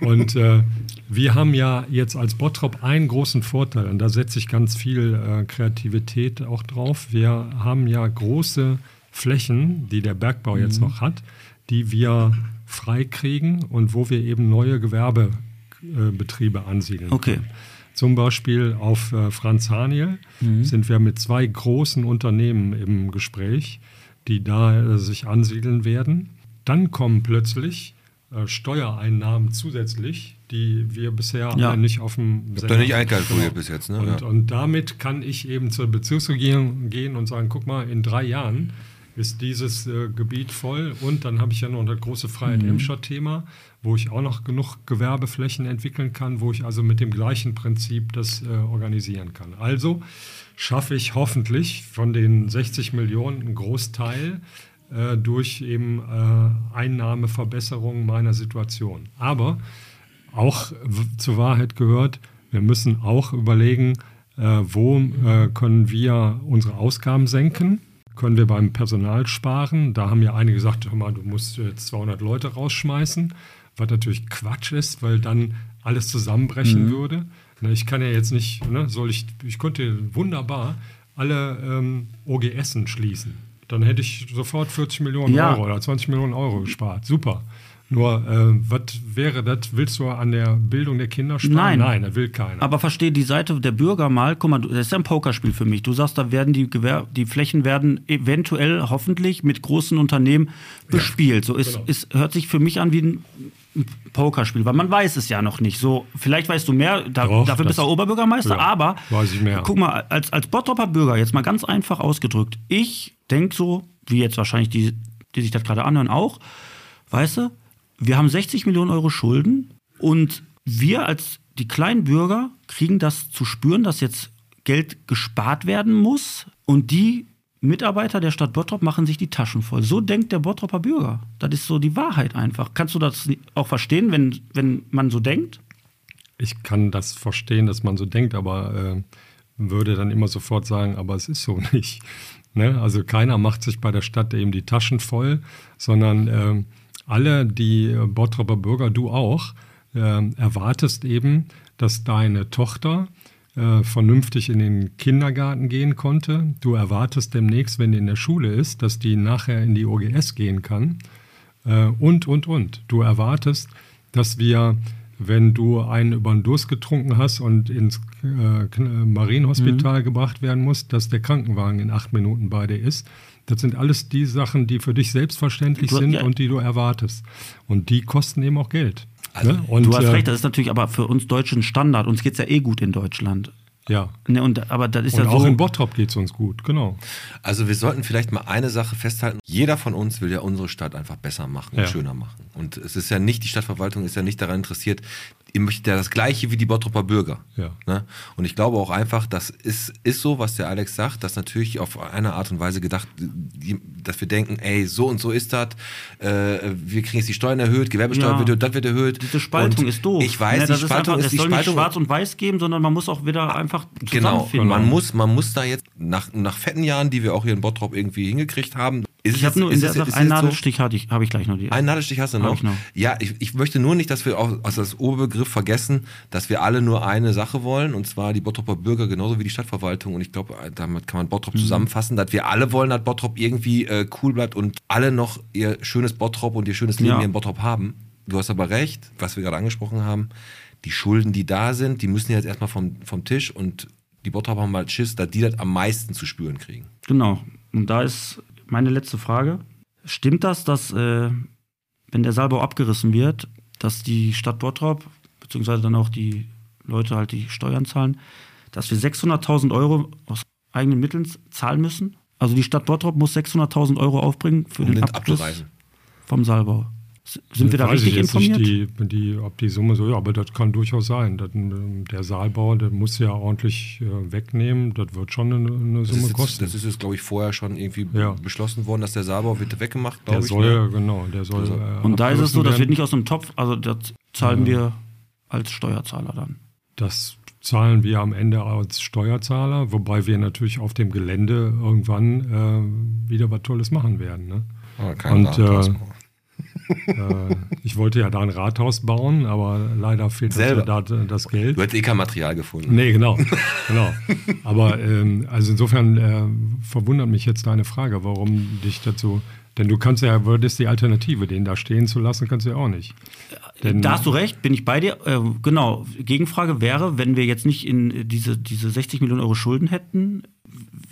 Und äh, wir haben ja jetzt als Bottrop einen großen Vorteil, und da setze ich ganz viel äh, Kreativität auch drauf. Wir haben ja große Flächen, die der Bergbau jetzt Mhm. noch hat, die wir freikriegen und wo wir eben neue Gewerbebetriebe ansiedeln. okay. können. Zum Beispiel auf äh, Franz Haniel sind wir mit zwei großen Unternehmen im Gespräch, die da äh, sich ansiedeln werden. Dann kommen plötzlich äh, Steuereinnahmen zusätzlich, die wir bisher Ja. alle nicht auf dem Habt ihr nicht einkalkuliert bis jetzt, ne? und, ja. und damit kann ich eben zur Bezirksregierung gehen und sagen, guck mal, in drei Jahren ist dieses äh, Gebiet voll und dann habe ich ja noch das große Freiheit-Emscher-Thema, wo ich auch noch genug Gewerbeflächen entwickeln kann, wo ich also mit dem gleichen Prinzip das äh, organisieren kann. Also schaffe ich hoffentlich von den 60 Millionen einen Großteil äh, durch eben äh, Einnahmeverbesserung meiner Situation. Aber auch zur Wahrheit gehört, wir müssen auch überlegen, äh, wo äh, können wir unsere Ausgaben senken. Können wir beim Personal sparen? Da haben ja einige gesagt, hör mal, du musst jetzt 200 Leute rausschmeißen, was natürlich Quatsch ist, weil dann alles zusammenbrechen würde. Na, ich kann ja jetzt nicht, ne, soll ich, ich könnte wunderbar alle ähm, OGSen schließen. Dann hätte ich sofort 40 Millionen Ja. Euro oder 20 Millionen Euro gespart. Super. Nur, äh, was wäre das? Willst du an der Bildung der Kinder sparen? Nein. Nein, das will keiner. Aber verstehe die Seite der Bürger mal, guck mal, das ist ja ein Pokerspiel für mich. Du sagst, da werden die, Gewer die Flächen werden eventuell hoffentlich mit großen Unternehmen bespielt. So ist, genau. ist, hört sich für mich an wie ein Pokerspiel, weil man weiß es ja noch nicht. So, vielleicht weißt du mehr, da, Doch, dafür bist du auch Oberbürgermeister, ja, aber weiß ich mehr. guck mal, als, als Bottropper Bürger, jetzt mal ganz einfach ausgedrückt, ich denke so, wie jetzt wahrscheinlich die, die sich das gerade anhören, auch, weißt du, wir haben 60 Millionen Euro Schulden und wir als die kleinen Bürger kriegen das zu spüren, dass jetzt Geld gespart werden muss und die Mitarbeiter der Stadt Bottrop machen sich die Taschen voll. So denkt der Bottropper Bürger. Das ist so die Wahrheit einfach. Kannst du das auch verstehen, wenn, wenn man so denkt? ich kann das verstehen, dass man so denkt, aber äh, würde dann immer sofort sagen, aber es ist so nicht. Ne? Also keiner macht sich bei der Stadt eben die Taschen voll, sondern ähm, alle, die äh, Bottroper Bürger, du auch, ähm, erwartest eben, dass deine Tochter äh, vernünftig in den Kindergarten gehen konnte. Du erwartest demnächst, wenn die in der Schule ist, dass die nachher in die OGS gehen kann. Äh, und, und, und. Du erwartest, dass wir, wenn du einen über den Durst getrunken hast und ins äh, Marienhospital gebracht werden musst, dass der Krankenwagen in acht Minuten bei dir ist. Das sind alles die Sachen, die für dich selbstverständlich Du- sind ja. und die du erwartest. Und die kosten eben auch Geld. Also, ne? und, du hast äh, recht, das ist natürlich aber für uns Deutschen Standard. Uns geht es ja eh gut in Deutschland. Ja. Ne, und, aber das ist Und ja auch so. in Bottrop geht es uns gut, genau. Also wir sollten vielleicht mal eine Sache festhalten. Jeder von uns will ja unsere Stadt einfach besser machen und Ja. schöner machen. Und es ist ja nicht, die Stadtverwaltung ist ja nicht daran interessiert, ihr möchtet ja das Gleiche wie die Bottropper Bürger. Ja. Ne? Und ich glaube auch einfach, das ist, ist so, was der Alex sagt, dass natürlich auf eine Art und Weise gedacht, dass wir denken, ey, so und so ist das, äh, wir kriegen jetzt die Steuern erhöht, Gewerbesteuer Ja. wird erhöht, das wird erhöht. Diese Spaltung Und ist doof. Ich weiß, Ne, die Spaltung einfach, ist die Es soll Spaltung. nicht schwarz und weiß geben, sondern man muss auch wieder einfach Genau, zusammenfinden. man muss, man muss da jetzt nach, nach fetten Jahren, die wir auch hier in Bottrop irgendwie hingekriegt haben. Ich habe nur in der Sache einen so? Nadelstich hatte ich, habe ich gleich noch die. Einen Nadelstich hast du noch? ich noch. Ja, ich, ich möchte nur nicht, dass wir auch aus das Oberbegriff vergessen, dass wir alle nur eine Sache wollen, und zwar die Bottroper Bürger genauso wie die Stadtverwaltung. Und ich glaube, damit kann man Mhm. Bottrop zusammenfassen, dass wir alle wollen, dass Bottrop irgendwie äh, cool bleibt und alle noch ihr schönes Bottrop und ihr schönes Leben Ja. hier in Bottrop haben. Du hast aber recht, was wir gerade angesprochen haben, die Schulden, die da sind, die müssen jetzt erstmal vom, vom Tisch und die Bottrop haben mal Schiss, dass die das am meisten zu spüren kriegen. Genau. Und da ist meine letzte Frage. Stimmt das, dass, äh, wenn der Saalbau abgerissen wird, dass die Stadt Bottrop, beziehungsweise dann auch die Leute halt die Steuern zahlen, dass wir 600.000 Euro aus eigenen Mitteln zahlen müssen? Also die Stadt Bottrop muss 600.000 Euro aufbringen für Um den den Abschluss vom Saalbau. Sind wir da Weiß ich richtig jetzt informiert? Nicht die, die, ob die Summe so, ja, aber das kann durchaus sein. Das, ähm, der Saalbau, der muss ja ordentlich äh, wegnehmen. Das wird schon eine, eine Das Summe ist, jetzt, kosten. das ist jetzt, glaube ich, vorher schon irgendwie Ja. beschlossen worden, dass der Saalbau wird weggemacht, der glaube ich. soll, ne? genau, der soll. Also- äh, Und da ist es so, das wird nicht aus dem Topf, also das zahlen wir als Steuerzahler dann. Das zahlen wir am Ende als Steuerzahler, wobei wir natürlich auf dem Gelände irgendwann äh, wieder was Tolles machen werden. Ne? Kein Und, äh, äh, ich wollte ja da ein Rathaus bauen, aber leider fehlt ja da das Geld. du hättest eh kein Material gefunden. Nee, genau. genau. Aber ähm, also insofern äh, verwundert mich jetzt deine Frage, warum dich dazu. Denn du kannst ja, würdest die Alternative, den da stehen zu lassen, kannst du ja auch nicht. Denn, Da hast du recht, bin ich bei dir. Äh, genau, Gegenfrage wäre, wenn wir jetzt nicht in diese, diese 60 Millionen Euro Schulden hätten,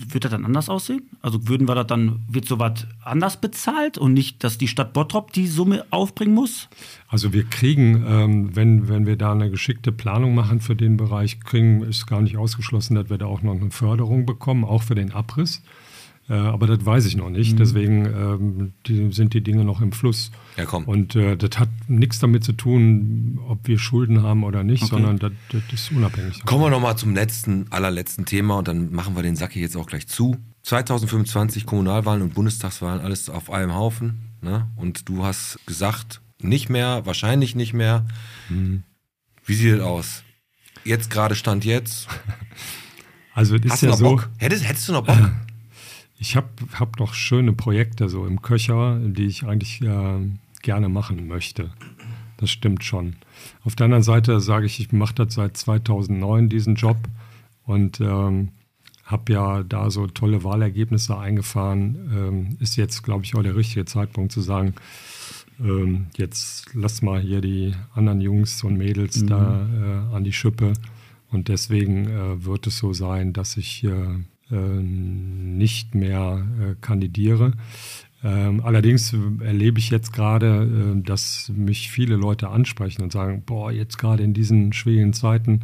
wird das dann anders aussehen? Also würden wir das dann, wird sowas anders bezahlt und nicht, dass die Stadt Bottrop die Summe aufbringen muss? Also wir kriegen, ähm, wenn, wenn wir da eine geschickte Planung machen für den Bereich, kriegen, ist gar nicht ausgeschlossen, dass wir da auch noch eine Förderung bekommen, auch für den Abriss. Äh, aber das weiß ich noch nicht. Deswegen ähm, die, sind die Dinge noch im Fluss. Ja, komm. Und äh, das hat nichts damit zu tun, ob wir Schulden haben oder nicht, Okay. sondern das, das ist unabhängig. Kommen wir nochmal zum letzten, allerletzten Thema und dann machen wir den Sack hier jetzt auch gleich zu. 2025 Kommunalwahlen und Bundestagswahlen, alles auf einem Haufen. Ne? Und du hast gesagt, nicht mehr, wahrscheinlich nicht mehr. Wie sieht es aus? Jetzt gerade Stand jetzt. Also es ist Hast du ja noch so, Bock? Hättest, hättest du noch Bock? ich habe hab noch schöne Projekte so im Köcher, die ich eigentlich äh, gerne machen möchte. Das stimmt schon. Auf der anderen Seite sage ich, ich mache das seit 2009, diesen Job. Und ähm, habe ja da so tolle Wahlergebnisse eingefahren. Ähm, ist jetzt, glaube ich, auch der richtige Zeitpunkt zu sagen, ähm, jetzt lass mal hier die anderen Jungs und Mädels da äh, an die Schippe. Und deswegen äh, wird es so sein, dass ich äh, nicht mehr äh, kandidiere. Ähm, allerdings erlebe ich jetzt gerade, äh, dass mich viele Leute ansprechen und sagen, boah, jetzt gerade in diesen schwierigen Zeiten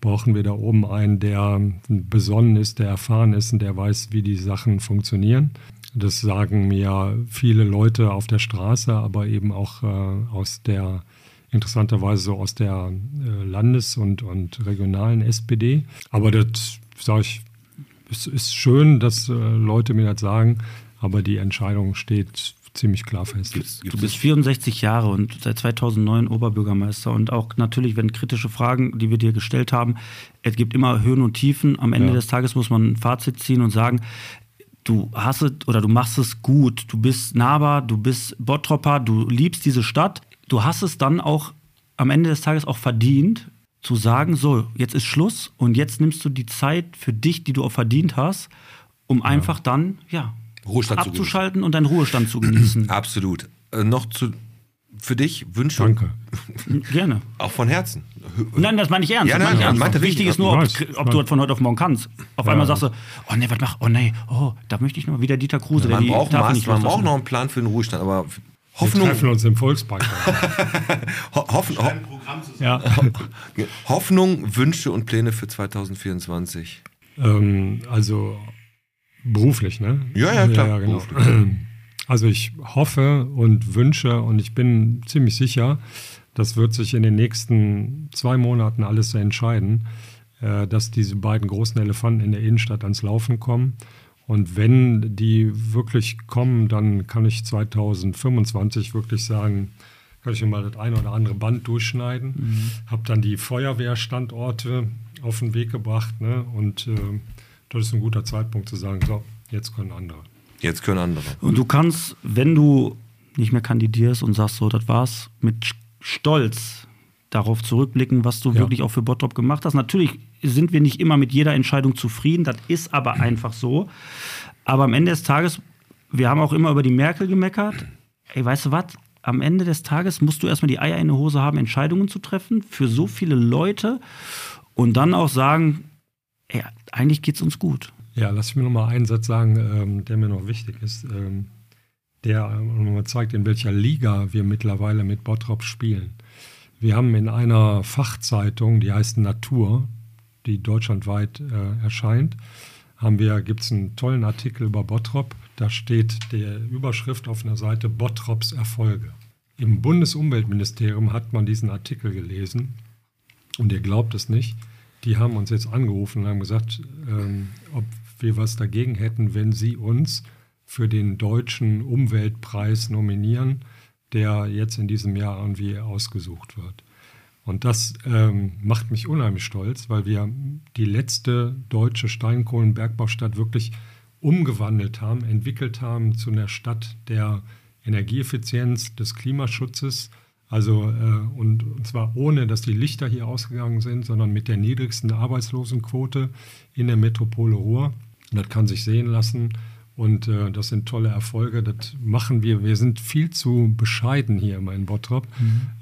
brauchen wir da oben einen, der besonnen ist, der erfahren ist und der weiß, wie die Sachen funktionieren. Das sagen mir viele Leute auf der Straße, aber eben auch äh, aus der, interessanterweise so aus der äh, Landes- und, und regionalen SPD. Aber das, sage ich, es ist schön, dass äh, Leute mir das sagen, aber die Entscheidung steht ziemlich klar fest. Du bist 64 Jahre und seit 2009 Oberbürgermeister und auch natürlich, wenn kritische Fragen, die wir dir gestellt haben, es gibt immer Höhen und Tiefen. Am Ende Ja. des Tages muss man ein Fazit ziehen und sagen, du hast es oder du machst es gut, du bist nahbar, du bist Bottropper, du liebst diese Stadt. Du hast es dann auch am Ende des Tages auch verdient, zu sagen, so, jetzt ist Schluss und jetzt nimmst du die Zeit für dich, die du auch verdient hast, um einfach dann, ja, Ruhestand zu abzuschalten und deinen Ruhestand zu genießen. Absolut. Äh, noch zu, für dich Wünsche, Danke. Gerne. auch von Herzen. Nein, das meine ich ernst. Ja, nein, meine ich ja, ernst. meinte Wichtig ist nur, ob, ob du das von heute auf morgen kannst. Auf Ja. einmal sagst du, oh nee, was mach, oh nee, oh, da möchte ich noch wieder Dieter Kruse, der Man die braucht, Maß, nicht man braucht noch einen Plan für den Ruhestand, aber Wir Hoffnung, treffen uns im Volkspark. ho hoffen, ho ja. Hoffnung, Wünsche und Pläne für 2024. ähm, also beruflich, ne? Ja, ja, klar, genau. Also ich hoffe und wünsche und ich bin ziemlich sicher, das wird sich in den nächsten zwei Monaten alles entscheiden, äh, dass diese beiden großen Elefanten in der Innenstadt ans Laufen kommen. Und wenn die wirklich kommen, dann kann ich 2025 wirklich sagen, kann ich mir mal das eine oder andere Band durchschneiden. Habe dann die Feuerwehrstandorte auf den Weg gebracht. Ne? Und äh, das ist ein guter Zeitpunkt zu sagen, so, jetzt können andere. Jetzt können andere. Und du kannst, wenn du nicht mehr kandidierst und sagst, so, das war's, mit Stolz darauf zurückblicken, was du Ja. wirklich auch für Bottrop gemacht hast. Natürlich sind wir nicht immer mit jeder Entscheidung zufrieden, das ist aber einfach so. Aber am Ende des Tages, wir haben auch immer über die Merkel gemeckert. Ey, weißt du was? Am Ende des Tages musst du erstmal die Eier in der Hose haben, Entscheidungen zu treffen für so viele Leute und dann auch sagen, ey, eigentlich geht's uns gut. Ja, lass mich noch mal einen Satz sagen, ähm, der mir noch wichtig ist. Ähm, der ähm, mal zeigt, in welcher Liga wir mittlerweile mit Bottrop spielen. Wir haben in einer Fachzeitung, die heißt Natur, die deutschlandweit äh, erscheint, haben wir, gibt es einen tollen Artikel über Bottrop. Da steht der Überschrift auf einer Seite Bottrops Erfolge. Im Bundesumweltministerium hat man diesen Artikel gelesen und ihr glaubt es nicht. Die haben uns jetzt angerufen und haben gesagt, ähm, ob wir was dagegen hätten, wenn sie uns für den deutschen Umweltpreis nominieren, der jetzt in diesem Jahr irgendwie ausgesucht wird. Und das ähm, macht mich unheimlich stolz, weil wir die letzte deutsche Steinkohlenbergbaustadt wirklich umgewandelt haben, entwickelt haben zu einer Stadt der Energieeffizienz, des Klimaschutzes. Also äh, und, und zwar ohne, dass die Lichter hier ausgegangen sind, sondern mit der niedrigsten Arbeitslosenquote in der Metropole Ruhr. Und das kann sich sehen lassen. Und äh, das sind tolle Erfolge. Das machen wir. Wir sind viel zu bescheiden hier immer in Bottrop.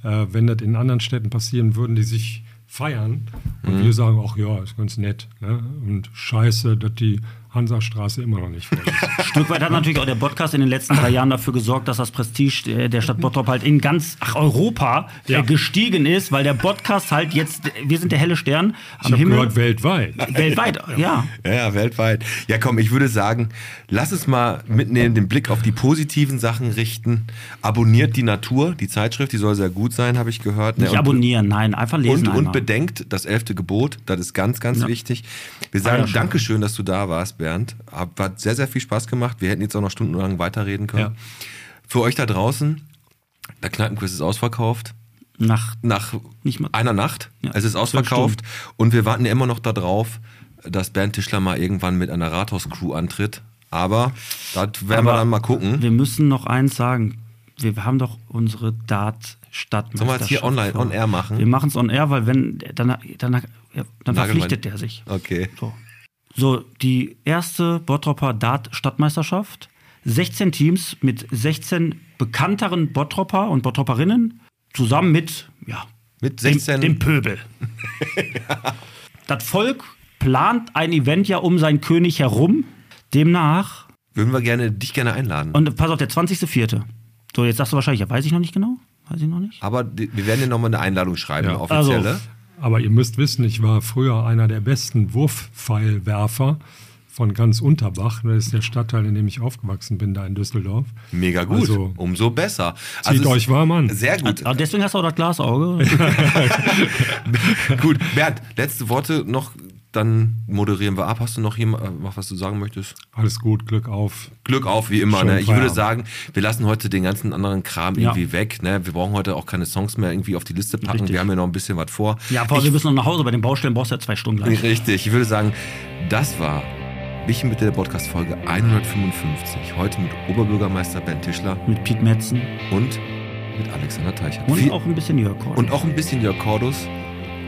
Äh, wenn das in anderen Städten passieren, würden die sich feiern. Und wir sagen auch, ja, ist ganz nett. Ne? Und scheiße, dass die Hansastraße immer noch nicht voll ist. Stück weit hat natürlich auch der Podcast in den letzten drei Jahren dafür gesorgt, dass das Prestige der- Stadt Bottrop halt in ganz ach, Europa äh, Ja. gestiegen ist, weil der Podcast halt jetzt, wir sind der helle Stern Ich am habe Himmel. gehört, weltweit. weltweit, ja. Ja, ja, weltweit. Ja, komm, ich würde sagen, lass es mal mitnehmen, den Blick auf die positiven Sachen richten. Abonniert die Natur, die Zeitschrift, die soll sehr gut sein, habe ich gehört. Ne? Nicht Und- abonnieren, nein, einfach lesen Und, und bedenkt das elfte Gebot, das ist ganz, ganz wichtig. Wir sagen ja, schon. Dankeschön, dass du da warst, Hab- Hat sehr, sehr viel Spaß gemacht. Wir hätten jetzt auch noch stundenlang weiterreden können. Ja. Für euch da draußen, der Kneipenquiz ist ausverkauft. Nach Nach einer Nacht. Ja, es ist ausverkauft. Und wir warten ja immer noch darauf, dass Bernd Tischler mal irgendwann mit einer Rathaus-Crew antritt. Aber das werden wir Aber dann mal gucken. Wir müssen noch eins sagen. Wir haben doch unsere Dart-Stadtmeisterschaft. Sollen wir jetzt hier online, vor. on air machen? Wir machen es on air, weil wenn, dann, dann, dann Nagelmann. verpflichtet der sich. Okay. So. So, die erste Bottropper Dart-Stadtmeisterschaft. 16 Teams mit 16 bekannteren Bottropper und Bottropperinnen zusammen mit, ja, Mit dem, 16. dem Pöbel. Das Volk plant ein Event ja um seinen König herum. Demnach, Würden wir gerne, dich gerne einladen. und pass auf, der 20.04. So, jetzt sagst du wahrscheinlich, ja, weiß ich noch nicht genau. Weiß ich noch nicht. Aber die- wir werden dir nochmal eine Einladung schreiben, Ja. eine offizielle. Also, Aber ihr müsst wissen, ich war früher einer der besten Wurfpfeilwerfer von ganz Unterbach. Das ist der Stadtteil, in dem ich aufgewachsen bin, da in Düsseldorf. Mega gut. Also- Umso besser. Zieht es- euch warm an. Sehr gut. ah, deswegen hast du auch das Glasauge. gut. Bernd, letzte Worte noch, dann moderieren wir ab. Hast du noch jemand, äh, was du sagen möchtest? Alles gut, Glück auf. Glück auf, wie immer. Ne? Ich würde sagen, wir lassen heute den ganzen anderen Kram Ja. irgendwie weg. Ne? Wir brauchen heute auch keine Songs mehr irgendwie auf die Liste packen. Richtig. Wir haben ja noch ein bisschen was vor. ja, Paul, ich, wir müssen noch nach Hause. Bei den Baustellen brauchst du ja zwei Stunden gleich. Richtig. Ich würde sagen, das war Michi mit der Podcast-Folge 155. Heute mit Oberbürgermeister Ben Tischler Mit Piet Metzen und mit Alexander Teichert. und Viel- auch ein bisschen Jörg Kort. und auch ein bisschen Jörg Cordus.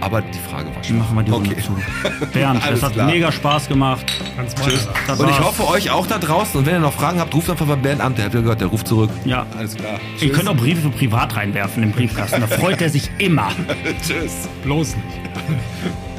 Aber die Frage war schon. machen wir die Runde okay. zu. Bernd, es hat klar. mega Spaß gemacht. Ganz Tschüss. Das Und ich hoffe, euch auch da draußen. Und wenn ihr noch Fragen habt, ruft einfach bei Bernd an. Der habt ihr gehört, der ruft zurück. Ja. Alles klar. Ihr könnt auch Briefe für privat reinwerfen im Briefkasten. Da freut er sich immer. Tschüss. Bloß nicht.